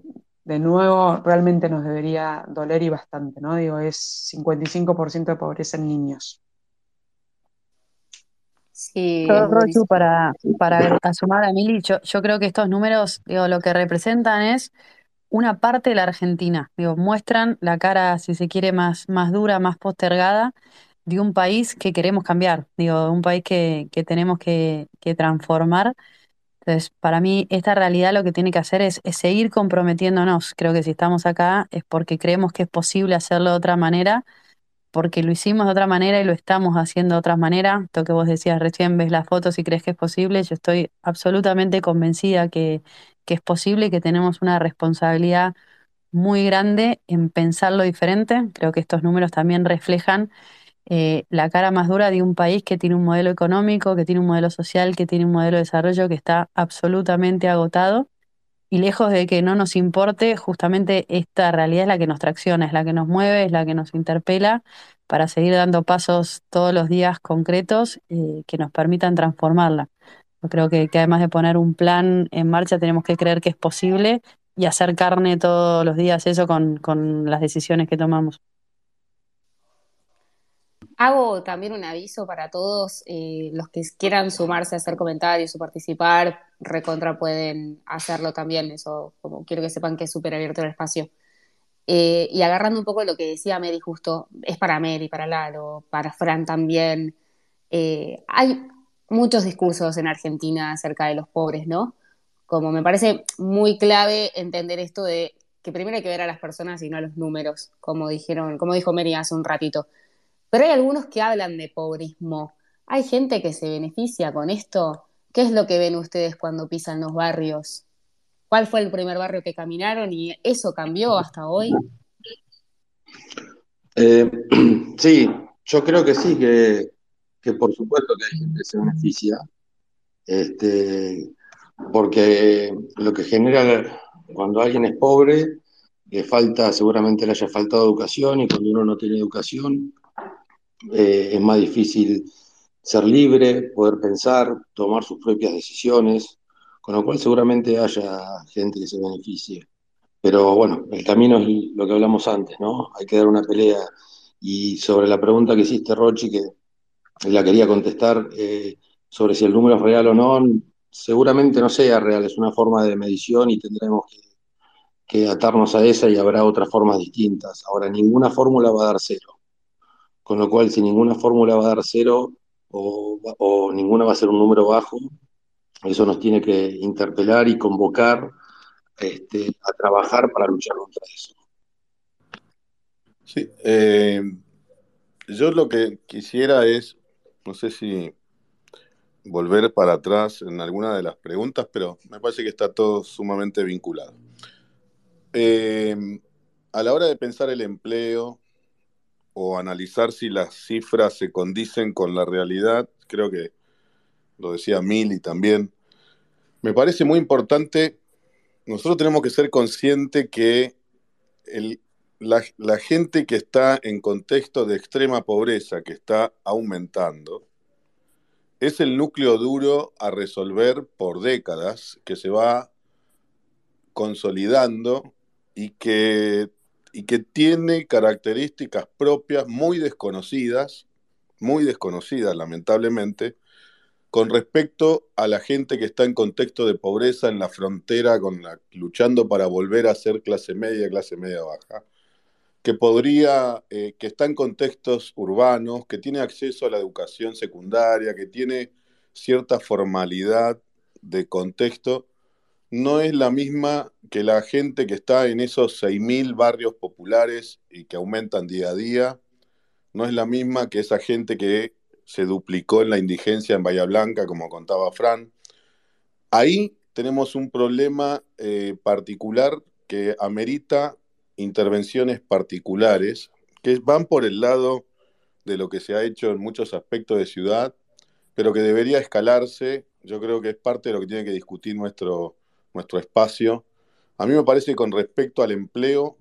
de nuevo realmente nos debería doler y bastante, ¿no? Digo, es 55% de pobreza en niños. Sí, Rochu, para, para sumar a Mili, yo, yo creo que estos números, digo, lo que representan es una parte de la Argentina. Digo, muestran la cara, si se quiere, más, más dura, más postergada de un país que queremos cambiar, digo, un país que, que tenemos que, que, transformar. Entonces, para mí, esta realidad lo que tiene que hacer es, es, seguir comprometiéndonos. Creo que si estamos acá es porque creemos que es posible hacerlo de otra manera, porque lo hicimos de otra manera y lo estamos haciendo de otra manera. Esto que vos decías recién, ves las fotos y crees que es posible, yo estoy absolutamente convencida que, que es posible que tenemos una responsabilidad muy grande en pensarlo diferente. Creo que estos números también reflejan eh, la cara más dura de un país que tiene un modelo económico, que tiene un modelo social, que tiene un modelo de desarrollo que está absolutamente agotado. Y lejos de que no nos importe, justamente esta realidad es la que nos tracciona, es la que nos mueve, es la que nos interpela para seguir dando pasos todos los días concretos eh, que nos permitan transformarla. Yo creo que, que, además de poner un plan en marcha, tenemos que creer que es posible y hacer carne todos los días eso con, con las decisiones que tomamos. Hago también un aviso para todos eh, los que quieran sumarse a hacer comentarios o participar, recontra pueden hacerlo también, eso como quiero que sepan que es súper abierto el espacio. Eh, y agarrando un poco lo que decía Mary justo, es para Mary, para Lalo, para Fran también, Eh, hay muchos discursos en Argentina acerca de los pobres, ¿no? Como me parece muy clave entender esto de que primero hay que ver a las personas y no a los números, como dijeron, como dijo Mary hace un ratito. Pero hay algunos que hablan de pobrismo. ¿Hay gente que se beneficia con esto? ¿Qué es lo que ven ustedes cuando pisan los barrios? ¿Cuál fue el primer barrio que caminaron y eso cambió hasta hoy? Eh, sí, yo creo que sí, que, que, por supuesto que hay gente que se beneficia, este, porque lo que genera cuando alguien es pobre, le falta, seguramente le haya faltado educación y cuando uno no tiene educación eh, es más difícil ser libre, poder pensar, tomar sus propias decisiones, con lo cual seguramente haya gente que se beneficie. Pero bueno, el camino es lo que hablamos antes, ¿no? Hay que dar una pelea. Y sobre la pregunta que hiciste, Rochi, que la quería contestar, eh, sobre si el número es real o no, seguramente no sea real, es una forma de medición y tendremos que, atarnos a esa y habrá otras formas distintas. Ahora, ninguna fórmula va a dar cero. Con lo cual, si ninguna fórmula va a dar cero o, o ninguna va a ser un número bajo, eso nos tiene que interpelar y convocar este, a trabajar para luchar contra eso. Sí, eh, yo lo que quisiera es, no sé si volver para atrás en alguna de las preguntas, pero me parece que está todo sumamente vinculado. Eh, a la hora de pensar el empleo o analizar si las cifras se condicen con la realidad, creo que lo decía Mili también, me parece muy importante nosotros tenemos que ser conscientes que la, gente que está en contexto de extrema pobreza, que está aumentando, es el núcleo duro a resolver por décadas, que se va consolidando y que, y que tiene características propias muy desconocidas, muy desconocidas lamentablemente, con respecto a la gente que está en contexto de pobreza en la frontera, con luchando para volver a ser clase media, clase media baja, que podría, eh, que está en contextos urbanos, que tiene acceso a la educación secundaria, que tiene cierta formalidad de contexto, no es la misma que la gente que está en esos 6.000 barrios populares y que aumentan día a día, no es la misma que esa gente que se duplicó en la indigencia en Bahía Blanca, como contaba Fran. Ahí tenemos un problema eh, particular que amerita intervenciones particulares que van por el lado de lo que se ha hecho en muchos aspectos de ciudad, pero que debería escalarse. Yo creo que es parte de lo que tiene que discutir nuestro, nuestro espacio. A mí me parece que con respecto al empleo,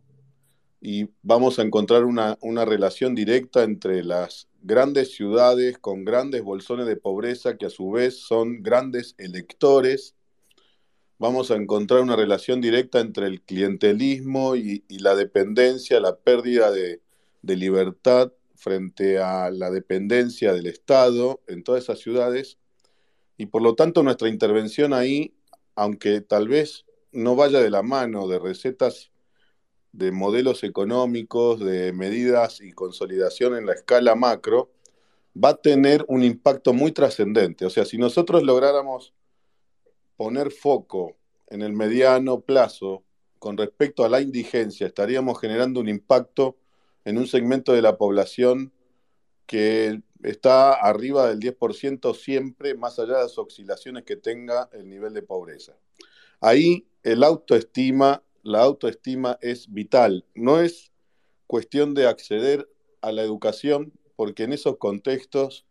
y vamos a encontrar una, una relación directa entre las grandes ciudades con grandes bolsones de pobreza que a su vez son grandes electores. Vamos a encontrar una relación directa entre el clientelismo y, la dependencia, la pérdida de, libertad frente a la dependencia del Estado en todas esas ciudades. Y por lo tanto nuestra intervención ahí, aunque tal vez no vaya de la mano de recetas de modelos económicos, de medidas y consolidación en la escala macro, va a tener un impacto muy trascendente. O sea, si nosotros lográramos poner foco en el mediano plazo con respecto a la indigencia, estaríamos generando un impacto en un segmento de la población que está arriba del 10% siempre, más allá de las oscilaciones que tenga el nivel de pobreza. Ahí el autoestima la autoestima es vital. No es cuestión de acceder a la educación, porque en esos contextos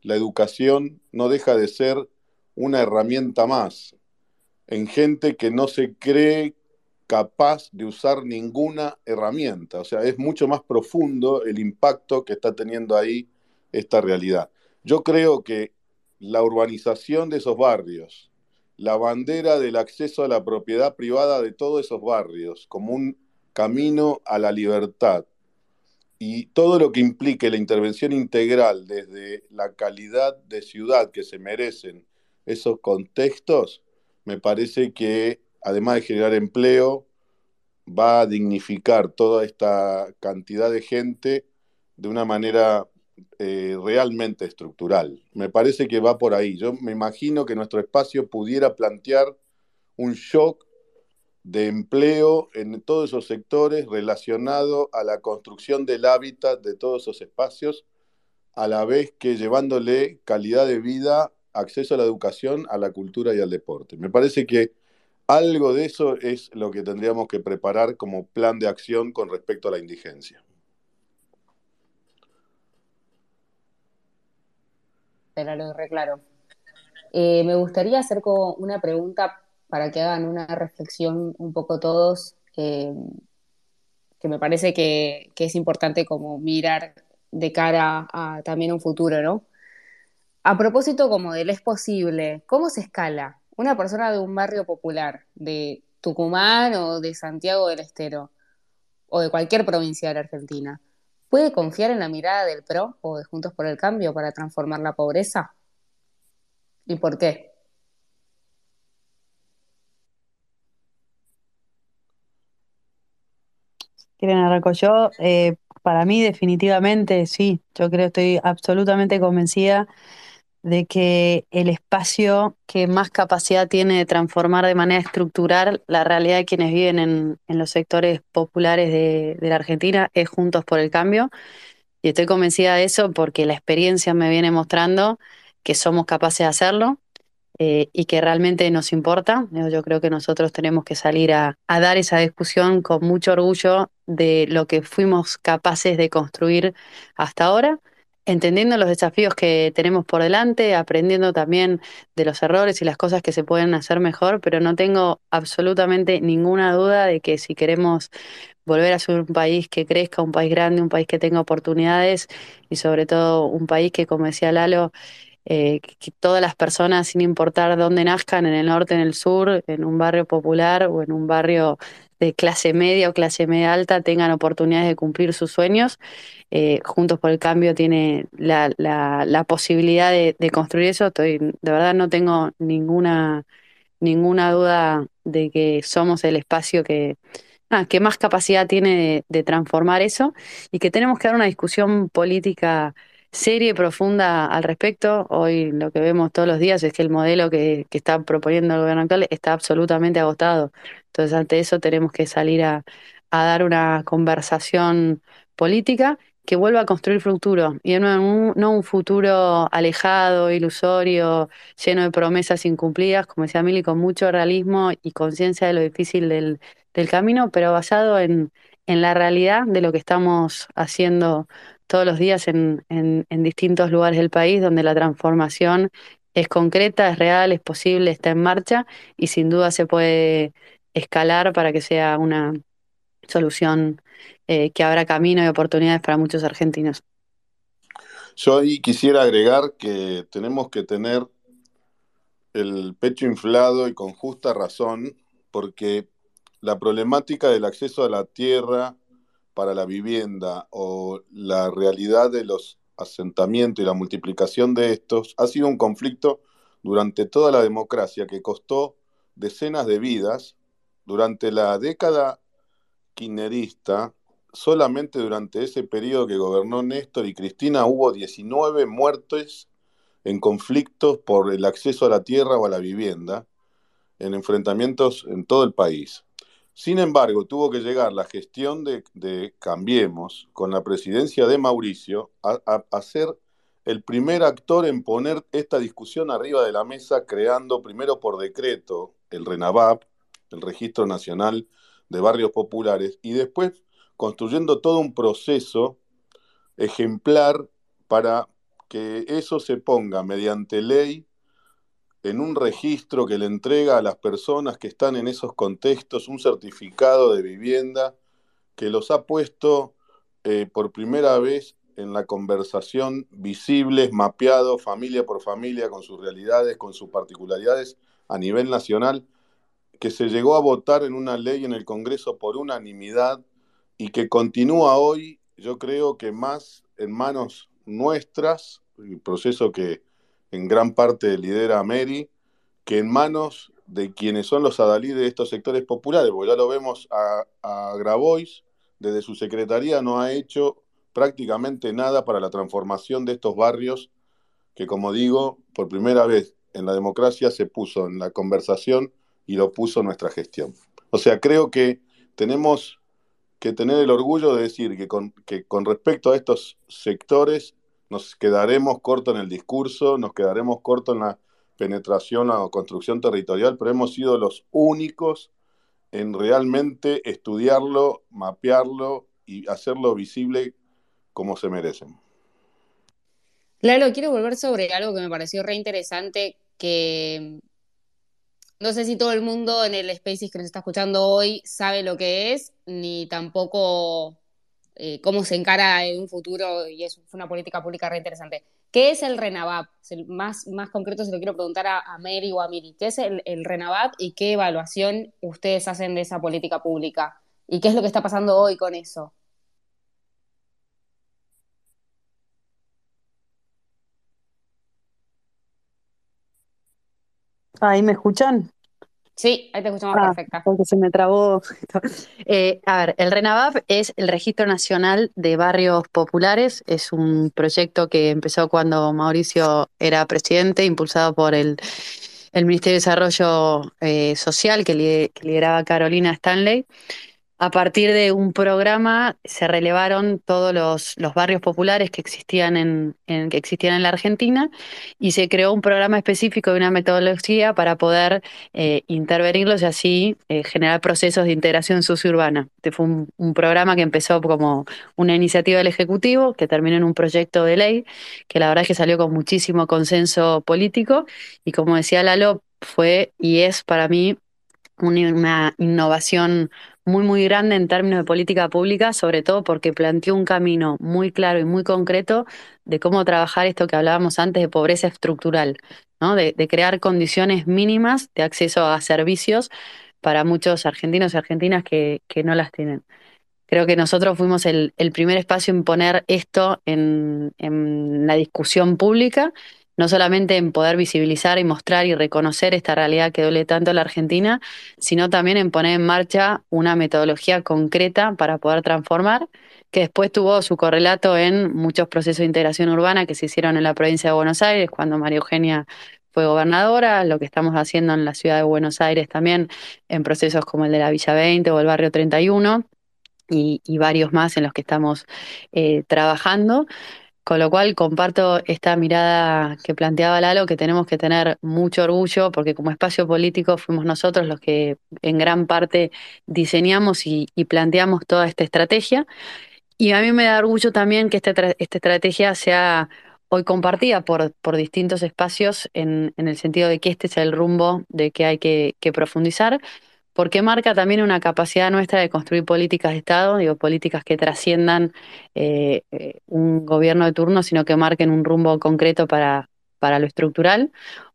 la educación no deja de ser una herramienta más en gente que no se cree capaz de usar ninguna herramienta. O sea, es mucho más profundo el impacto que está teniendo ahí esta realidad. Yo creo que la urbanización de esos barrios, la bandera del acceso a la propiedad privada de todos esos barrios como un camino a la libertad. Y todo lo que implique la intervención integral desde la calidad de ciudad que se merecen esos contextos, me parece que además de generar empleo, va a dignificar toda esta cantidad de gente de una manera eh, realmente estructural. Me parece que va por ahí. Yo me imagino que nuestro espacio pudiera plantear un shock de empleo en todos esos sectores relacionado a la construcción del hábitat de todos esos espacios, a la vez que llevándole calidad de vida, acceso a la educación, a la cultura y al deporte. Me parece que algo de eso es lo que tendríamos que preparar como plan de acción con respecto a la indigencia. Pero lo reclaro. Eh, me gustaría hacer como una pregunta para que hagan una reflexión un poco todos, eh, que me parece que, que, es importante como mirar de cara a también un futuro, ¿no? A propósito como del es posible, ¿cómo se escala? Una persona de un barrio popular, de Tucumán o de Santiago del Estero, o de cualquier provincia de la Argentina, ¿puede confiar en la mirada del PRO o de Juntos por el Cambio para transformar la pobreza? ¿Y por qué? quieren arranco yo. Eh, para mí definitivamente sí, yo creo, estoy absolutamente convencida de que el espacio que más capacidad tiene de transformar de manera estructural la realidad de quienes viven en, los sectores populares de, de la Argentina es Juntos por el Cambio. Y estoy convencida de eso porque la experiencia me viene mostrando que somos capaces de hacerlo eh, y que realmente nos importa. Yo creo que nosotros tenemos que salir a, dar esa discusión con mucho orgullo de lo que fuimos capaces de construir hasta ahora entendiendo los desafíos que tenemos por delante, aprendiendo también de los errores y las cosas que se pueden hacer mejor, pero no tengo absolutamente ninguna duda de que si queremos volver a ser un país que crezca, un país grande, un país que tenga oportunidades y sobre todo un país que, como decía Lalo, eh, que todas las personas, sin importar dónde nazcan, en el norte, en el sur, en un barrio popular o en un barrio de clase media o clase media alta, tengan oportunidades de cumplir sus sueños. Eh, Juntos por el Cambio tiene la, la, posibilidad de, construir eso. Estoy, de verdad no tengo ninguna, ninguna duda de que somos el espacio que, que más capacidad tiene de, de transformar eso y que tenemos que dar una discusión política seria y profunda al respecto. Hoy lo que vemos todos los días es que el modelo que, que, está proponiendo el gobierno actual está absolutamente agotado. Entonces, ante eso tenemos que salir a, a dar una conversación política que vuelva a construir futuro y no un, no un futuro alejado, ilusorio, lleno de promesas incumplidas, como decía Mili, con mucho realismo y conciencia de lo difícil del, del camino, pero basado en, en la realidad de lo que estamos haciendo todos los días en, distintos lugares del país donde la transformación es concreta, es real, es posible, está en marcha y sin duda se puede escalar para que sea una solución eh, que abra camino y oportunidades para muchos argentinos. Yo ahí quisiera agregar que tenemos que tener el pecho inflado y con justa razón, porque la problemática del acceso a la tierra, para la vivienda o la realidad de los asentamientos y la multiplicación de estos ha sido un conflicto durante toda la democracia que costó decenas de vidas. Durante la década kirchnerista, solamente durante ese periodo que gobernó Néstor y Cristina hubo 19 muertes en conflictos por el acceso a la tierra o a la vivienda, en enfrentamientos en todo el país. Sin embargo, tuvo que llegar la gestión de, Cambiemos con la presidencia de Mauricio a, ser el primer actor en poner esta discusión arriba de la mesa, creando primero por decreto el RENAVAP, el Registro Nacional de Barrios Populares, y después construyendo todo un proceso ejemplar para que eso se ponga mediante ley en un registro que le entrega a las personas que están en esos contextos un certificado de vivienda que los ha puesto eh, por primera vez en la conversación visibles, mapeados familia por familia, con sus realidades, con sus particularidades a nivel nacional, que se llegó a votar en una ley en el Congreso por unanimidad y que continúa hoy, yo creo que más en manos nuestras, el proceso que en gran parte lidera Mary, que en manos de quienes son los adalides de estos sectores populares, porque ya lo vemos a, Grabois, desde su secretaría no ha hecho prácticamente nada para la transformación de estos barrios que, como digo, por primera vez en la democracia se puso en la conversación y lo puso nuestra gestión. O sea, creo que tenemos que tener el orgullo de decir que con, que con respecto a estos sectores nos quedaremos cortos en el discurso, nos quedaremos cortos en la penetración o construcción territorial, pero hemos sido los únicos en realmente estudiarlo, mapearlo y hacerlo visible como se merecen. Claro, quiero volver sobre algo que me pareció re interesante, que no sé si todo el mundo en el Spaces que nos está escuchando hoy sabe lo que es, ni tampoco eh, cómo se encara en un futuro, y es una política pública re interesante. ¿Qué es el RENAVAP? Más, más concreto se lo quiero preguntar a, Mary o a Miri. ¿Qué es el, el RENAVAP y qué evaluación ustedes hacen de esa política pública? ¿Y qué es lo que está pasando hoy con eso? ¿Ahí me escuchan? Sí, ahí te escuchamos ah, perfecta. Porque se me trabó. Eh, a ver, el RENAVAP es el Registro Nacional de Barrios Populares. Es un proyecto que empezó cuando Mauricio era presidente, impulsado por el, Ministerio de Desarrollo eh, Social que lideraba Carolina Stanley a partir de un programa se relevaron todos los, barrios populares que existían en, que existían en la Argentina y se creó un programa específico de una metodología para poder eh, intervenirlos y así eh, generar procesos de integración sociourbana. Este fue un, programa que empezó como una iniciativa del Ejecutivo, que terminó en un proyecto de ley, que la verdad es que salió con muchísimo consenso político y como decía Lalo, fue y es para mí una innovación muy, muy grande en términos de política pública, sobre todo porque planteó un camino muy claro y muy concreto de cómo trabajar esto que hablábamos antes de pobreza estructural, ¿no? de, crear condiciones mínimas de acceso a servicios para muchos argentinos y argentinas que, que no las tienen. Creo que nosotros fuimos el, el primer espacio en poner esto en, en la discusión pública no solamente en poder visibilizar y mostrar y reconocer esta realidad que duele tanto a la Argentina, sino también en poner en marcha una metodología concreta para poder transformar, que después tuvo su correlato en muchos procesos de integración urbana que se hicieron en la provincia de Buenos Aires cuando María Eugenia fue gobernadora, lo que estamos haciendo en la ciudad de Buenos Aires también en procesos como el de la Villa 20 o el barrio 31 y, y varios más en los que estamos eh, trabajando. Con lo cual comparto esta mirada que planteaba Lalo, que tenemos que tener mucho orgullo, porque como espacio político fuimos nosotros los que en gran parte diseñamos y, planteamos toda esta estrategia. Y a mí me da orgullo también que esta, esta estrategia sea hoy compartida por, por distintos espacios en, en, el sentido de que este es el rumbo de que hay que, que profundizar porque marca también una capacidad nuestra de construir políticas de Estado, digo, políticas que trasciendan eh, eh, un gobierno de turno, sino que marquen un rumbo concreto para, para lo estructural.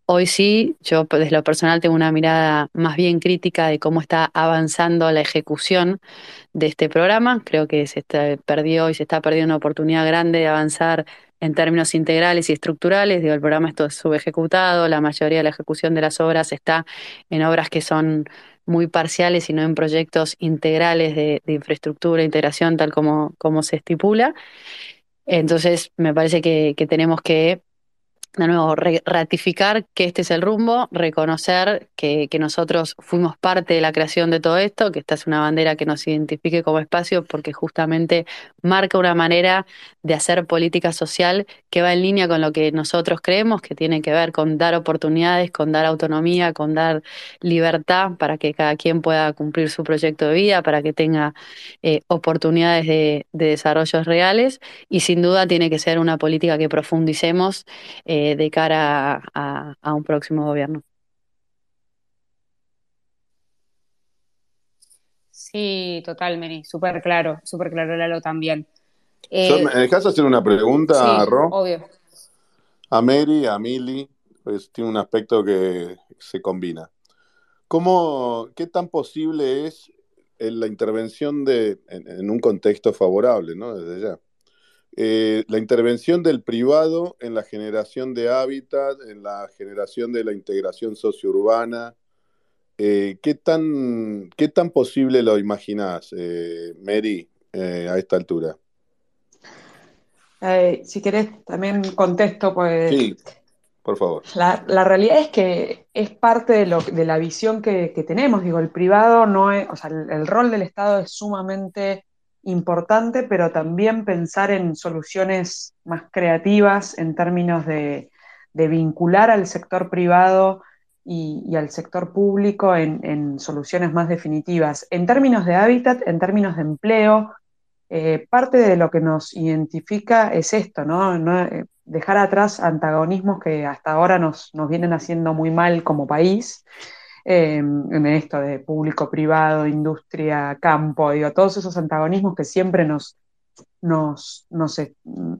Hoy sí, yo desde lo personal tengo una mirada más bien crítica de cómo está avanzando la ejecución de este programa. Creo que se perdió y se está perdiendo una oportunidad grande de avanzar en términos integrales y estructurales. Digo, el programa está subejecutado, la mayoría de la ejecución de las obras está en obras que son muy parciales, sino en proyectos integrales de, infraestructura, integración, tal como, como se estipula. Entonces, me parece que tenemos que de nuevo, ratificar que este es el rumbo, reconocer que, nosotros fuimos parte de la creación de todo esto, que esta es una bandera que nos identifique como espacio porque justamente marca una manera de hacer política social que va en línea con lo que nosotros creemos, que tiene que ver con dar oportunidades, con dar autonomía, con dar libertad para que cada quien pueda cumplir su proyecto de vida, para que tenga eh, oportunidades de, desarrollos reales y sin duda tiene que ser una política que profundicemos. Eh, de cara a, un próximo gobierno. Sí, total, Mary, súper claro, súper claro, Lalo también. Eh, ¿Me dejas hacer una pregunta, sí, Obvio. A Mary, a Mili, pues tiene un aspecto que se combina. ¿Cómo, ¿Qué tan posible es la intervención de, en, un contexto favorable, ¿no? Desde ya. Eh, la intervención del privado en la generación de hábitat, en la generación de la integración sociourbana. Eh, ¿qué, tan, ¿Qué tan posible lo imaginás, eh, Mary, a esta altura? Eh, si querés, también contesto, pues. Sí, por favor. La, la realidad es que es parte de, lo, de la visión que, que, tenemos. Digo, el privado no es, o sea, el, el, rol del Estado es sumamente importante, pero también pensar en soluciones más creativas en términos de, vincular al sector privado y, al sector público en, soluciones más definitivas. En términos de hábitat, en términos de empleo, eh, parte de lo que nos identifica es esto, ¿no? eh, dejar atrás antagonismos que hasta ahora nos vienen haciendo muy mal como país, eh, en esto de público-privado, industria, campo, digo, todos esos antagonismos que siempre nos, nos, nos,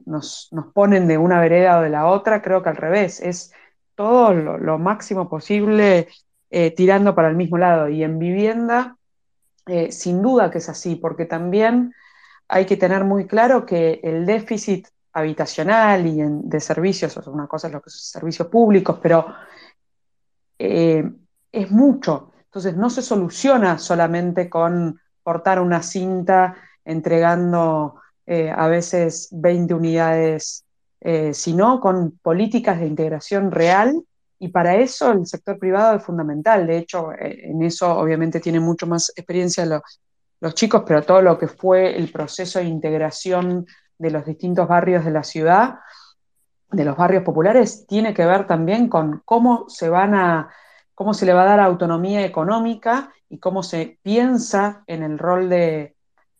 nos, ponen de una vereda o de la otra, creo que al revés, es todo lo, máximo posible eh, tirando para el mismo lado. Y en vivienda, eh, sin duda que es así, porque también hay que tener muy claro que el déficit habitacional y de servicios, o una cosa es lo que son servicios públicos, pero eh, es mucho. Entonces no se soluciona solamente con cortar una cinta entregando eh, a veces 20 unidades, eh, sino con políticas de integración real y para eso el sector privado es fundamental. De hecho, eh, en eso obviamente tiene mucho más experiencia lo, los chicos, pero todo lo que fue el proceso de integración de los distintos barrios de la ciudad, de los barrios populares, tiene que ver también con cómo se van a, cómo se le va a dar autonomía económica y cómo se piensa en el rol de,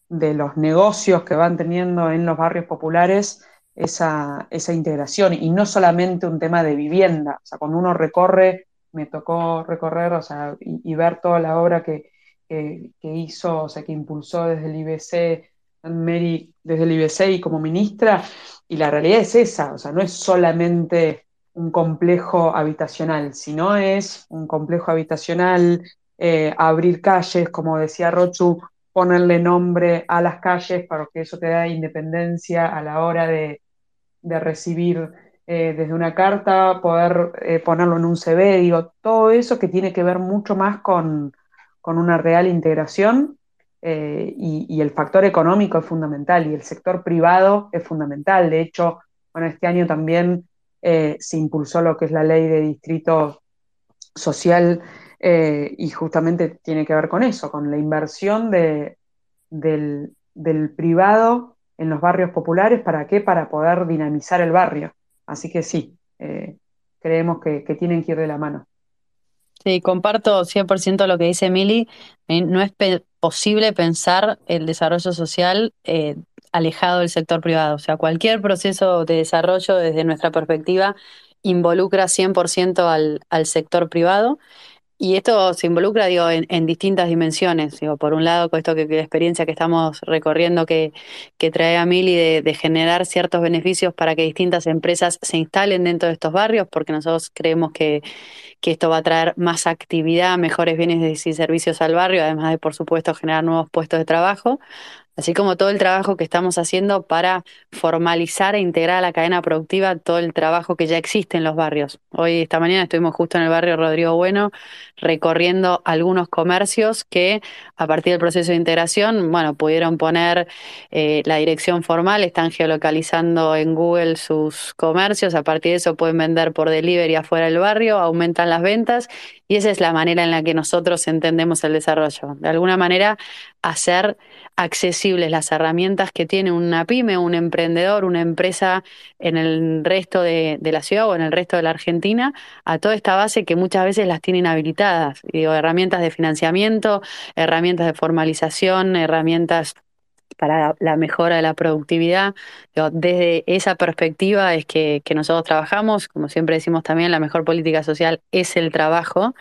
de los negocios que van teniendo en los barrios populares esa, esa, integración y no solamente un tema de vivienda. O sea, cuando uno recorre, me tocó recorrer o sea, y, ver toda la obra que, que, que, hizo, o sea, que impulsó desde el IBC, Mary desde el IBC y como ministra, y la realidad es esa, o sea, no es solamente un complejo habitacional, sino es un complejo habitacional, eh, abrir calles, como decía Rochu, ponerle nombre a las calles para que eso te da independencia a la hora de, de recibir eh, desde una carta, poder eh, ponerlo en un CV, digo, todo eso que tiene que ver mucho más con, con una real integración y, el factor económico es fundamental y el sector privado es fundamental. De hecho, bueno, este año también eh, se impulsó lo que es la ley de distrito social eh, y justamente tiene que ver con eso, con la inversión de, del, privado en los barrios populares. ¿Para qué? Para poder dinamizar el barrio. Así que sí, eh, creemos que, tienen que ir de la mano. Sí, comparto 100% lo que dice Mili. No es posible pensar el desarrollo social alejado del sector privado. O sea, cualquier proceso de desarrollo desde nuestra perspectiva involucra 100% al, al sector privado. Y esto se involucra, digo, en, distintas dimensiones. Digo, por un lado, con esto que, que la experiencia que estamos recorriendo que, que trae a Mili de, de, generar ciertos beneficios para que distintas empresas se instalen dentro de estos barrios, porque nosotros creemos que, que esto va a traer más actividad, mejores bienes y servicios al barrio, además de, por supuesto, generar nuevos puestos de trabajo así como todo el trabajo que estamos haciendo para formalizar e integrar a la cadena productiva todo el trabajo que ya existe en los barrios. Hoy, esta mañana, estuvimos justo en el barrio Rodrigo Bueno recorriendo algunos comercios que a partir del proceso de integración, bueno, pudieron poner eh, la dirección formal, están geolocalizando en Google sus comercios, a partir de eso pueden vender por delivery afuera del barrio, aumentan las ventas y esa es la manera en la que nosotros entendemos el desarrollo. De alguna manera, hacer accesibles las herramientas que tiene una pyme, un emprendedor, una empresa en el resto de, de, la ciudad o en el resto de la Argentina, a toda esta base que muchas veces las tienen habilitadas. Digo, herramientas de financiamiento, herramientas de formalización, herramientas para la mejora de la productividad. Desde esa perspectiva es que, nosotros trabajamos, como siempre decimos también, la mejor política social es el trabajo.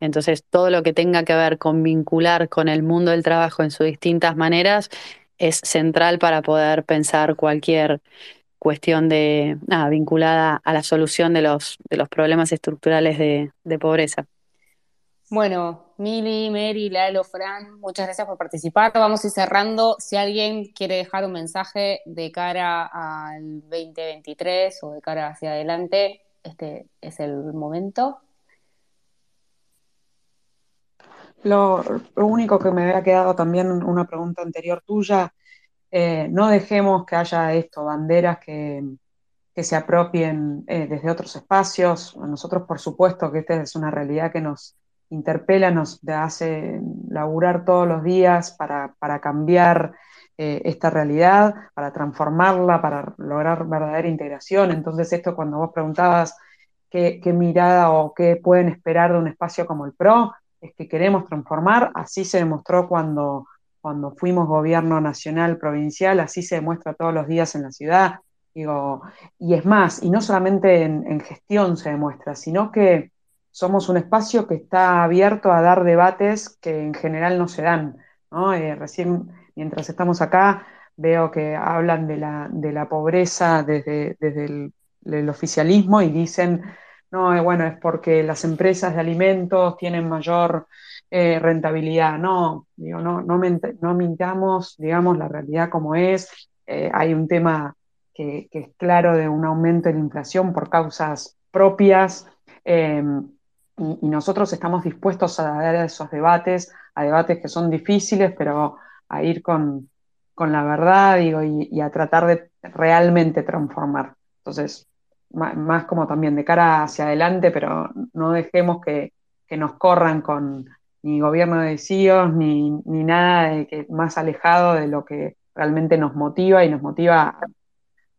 Entonces, todo lo que tenga que ver con vincular con el mundo del trabajo en sus distintas maneras es central para poder pensar cualquier cuestión de vinculada a la solución de los, de los problemas estructurales de, de pobreza. Bueno, Mili, Mary, Lalo, Fran, muchas gracias por participar. Vamos a ir cerrando. Si alguien quiere dejar un mensaje de cara al 2023 o de cara hacia adelante, este es el momento. Lo, único que me había quedado también una pregunta anterior tuya eh, no dejemos que haya esto, banderas que, que se apropien eh, desde otros espacios. nosotros, por supuesto, que esta es una realidad que nos interpela, nos hace laburar todos los días para, para cambiar eh, esta realidad, para transformarla, para lograr verdadera integración. Entonces, esto cuando vos preguntabas qué, mirada o qué pueden esperar de un espacio como el PRO, es que queremos transformar, así se demostró cuando, cuando fuimos gobierno nacional, provincial, así se demuestra todos los días en la ciudad. Digo, y es más, y no solamente en, gestión se demuestra, sino que somos un espacio que está abierto a dar debates que en general no se dan. ¿no? Eh, recién, mientras estamos acá, veo que hablan de la, de la pobreza desde, desde el, oficialismo y dicen, no, eh, bueno, es porque las empresas de alimentos tienen mayor eh, rentabilidad. No, digo, no, no, no, mintamos, digamos, la realidad como es. hay un tema que, es claro de un aumento de la inflación por causas propias. Em, y, nosotros estamos dispuestos a dar esos debates, a debates que son difíciles, pero a ir con, la verdad digo, y, a tratar de realmente transformar. Entonces, más, como también de cara hacia adelante, pero no dejemos que, nos corran con ni gobierno de CIOs ni, ni nada de que, más alejado de lo que realmente nos motiva y nos motiva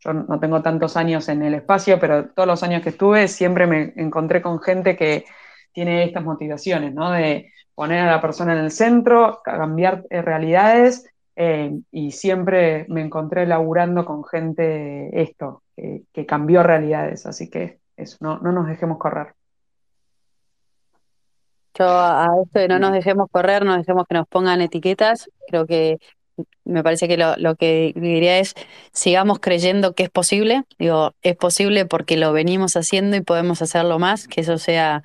yo no tengo tantos años en el espacio, pero todos los años que estuve siempre me encontré con gente que tiene estas motivaciones, ¿no? De poner a la persona en el centro, cambiar eh, realidades, eh, y siempre me encontré laburando con gente esto, que, cambió realidades, así que eso, no, no nos dejemos correr. Yo a esto de no nos dejemos correr, no dejemos que nos pongan etiquetas, creo que me parece que lo, lo, que diría es, sigamos creyendo que es posible, digo, es posible porque lo venimos haciendo y podemos hacerlo más, que eso sea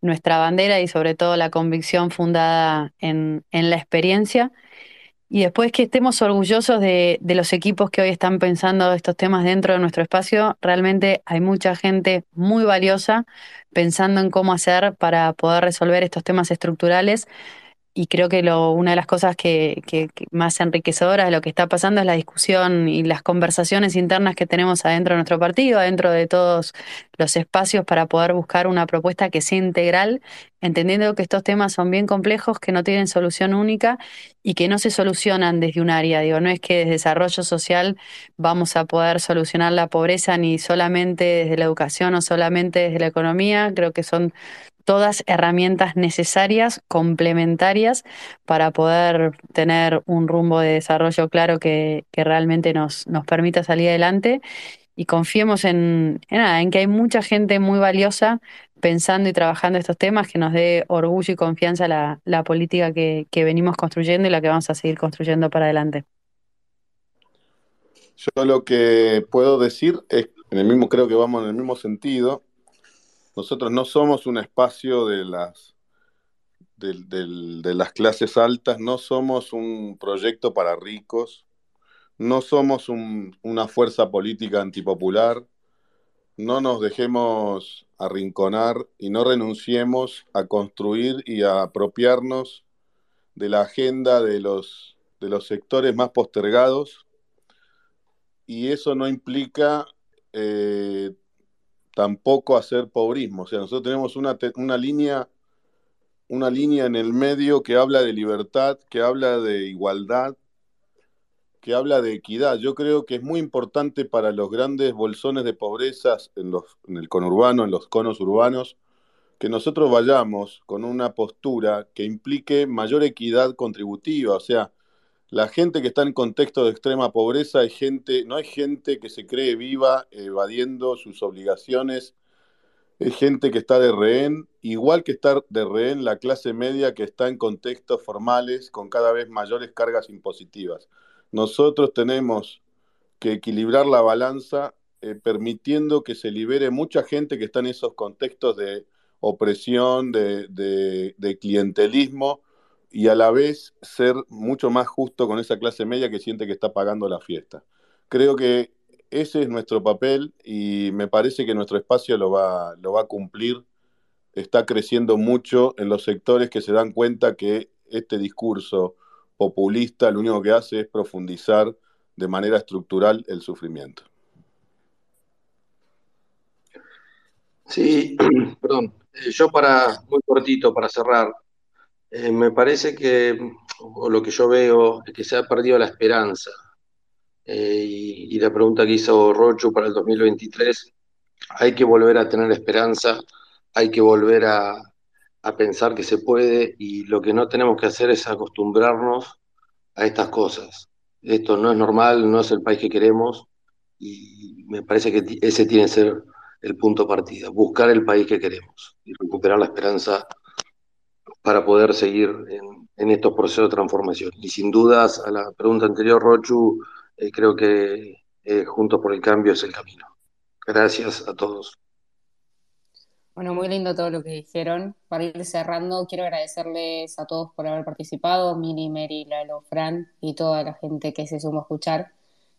nuestra bandera y sobre todo la convicción fundada en, en la experiencia. Y después que estemos orgullosos de, de, los equipos que hoy están pensando estos temas dentro de nuestro espacio, realmente hay mucha gente muy valiosa pensando en cómo hacer para poder resolver estos temas estructurales y creo que lo, una de las cosas que, que, más enriquecedoras de lo que está pasando es la discusión y las conversaciones internas que tenemos adentro de nuestro partido, adentro de todos los espacios para poder buscar una propuesta que sea integral, entendiendo que estos temas son bien complejos, que no tienen solución única y que no se solucionan desde un área. Digo, no es que desde desarrollo social vamos a poder solucionar la pobreza ni solamente desde la educación o solamente desde la economía, creo que son todas herramientas necesarias, complementarias, para poder tener un rumbo de desarrollo claro que, realmente nos, nos permita salir adelante. Y confiemos en, en, que hay mucha gente muy valiosa pensando y trabajando estos temas que nos dé orgullo y confianza la, la política que, que venimos construyendo y la que vamos a seguir construyendo para adelante. Yo lo que puedo decir es, en el mismo, creo que vamos en el mismo sentido, nosotros no somos un espacio de las, de, las clases altas, no somos un proyecto para ricos, no somos una fuerza política antipopular, no nos dejemos arrinconar y no renunciemos a construir y a apropiarnos de la agenda de los, de los sectores más postergados. Y eso no implica eh, tampoco hacer pobrismo. O sea, nosotros tenemos una, una, línea, una línea en el medio que habla de libertad, que habla de igualdad, que habla de equidad. Yo creo que es muy importante para los grandes bolsones de pobreza en, los, en el conurbano, en los conos urbanos, que nosotros vayamos con una postura que implique mayor equidad contributiva, o sea, la gente que está en contexto de extrema pobreza es gente, no hay gente que se cree viva evadiendo sus obligaciones, es gente que está de rehén, igual que está de rehén la clase media que está en contextos formales con cada vez mayores cargas impositivas. Nosotros tenemos que equilibrar la balanza eh, permitiendo que se libere mucha gente que está en esos contextos de opresión, de clientelismo, y a la vez ser mucho más justo con esa clase media que siente que está pagando la fiesta. Creo que ese es nuestro papel y me parece que nuestro espacio lo va, lo va a cumplir. Está creciendo mucho en los sectores que se dan cuenta que este discurso populista lo único que hace es profundizar de manera estructural el sufrimiento. Sí, perdón. Eh, yo para, muy cortito, para cerrar, eh, me parece que, o lo que yo veo, es que se ha perdido la esperanza. Eh, y, la pregunta que hizo Rochu para el 2023, hay que volver a tener esperanza, hay que volver a, a pensar que se puede y lo que no tenemos que hacer es acostumbrarnos a estas cosas. Esto no es normal, no es el país que queremos y me parece que ese tiene que ser el punto partida, buscar el país que queremos y recuperar la esperanza para poder seguir en, estos procesos de transformación. Y sin dudas, a la pregunta anterior, Rochu, eh, creo que eh, Juntos por el Cambio es el camino. Gracias a todos. Bueno, muy lindo todo lo que dijeron. Para ir cerrando, quiero agradecerles a todos por haber participado, Mini, Mary, Lalo, Fran y toda la gente que se sumó a escuchar,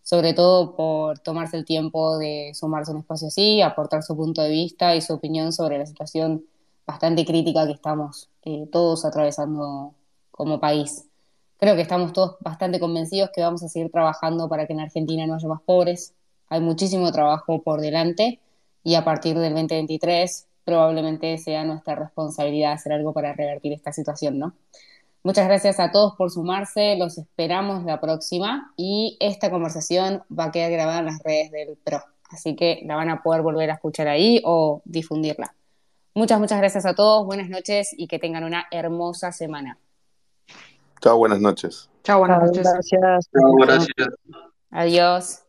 sobre todo por tomarse el tiempo de sumarse a un espacio así, aportar su punto de vista y su opinión sobre la situación bastante crítica que estamos eh, todos atravesando como país. Creo que estamos todos bastante convencidos que vamos a seguir trabajando para que en Argentina no haya más pobres. Hay muchísimo trabajo por delante y a partir del 2023 probablemente sea nuestra responsabilidad hacer algo para revertir esta situación, ¿no? Muchas gracias a todos por sumarse, los esperamos la próxima y esta conversación va a quedar grabada en las redes del PRO, así que la van a poder volver a escuchar ahí o difundirla. Muchas, muchas gracias a todos, buenas noches y que tengan una hermosa semana. Chao, buenas noches. Chao, buenas noches. Gracias. Chao, gracias. Adiós.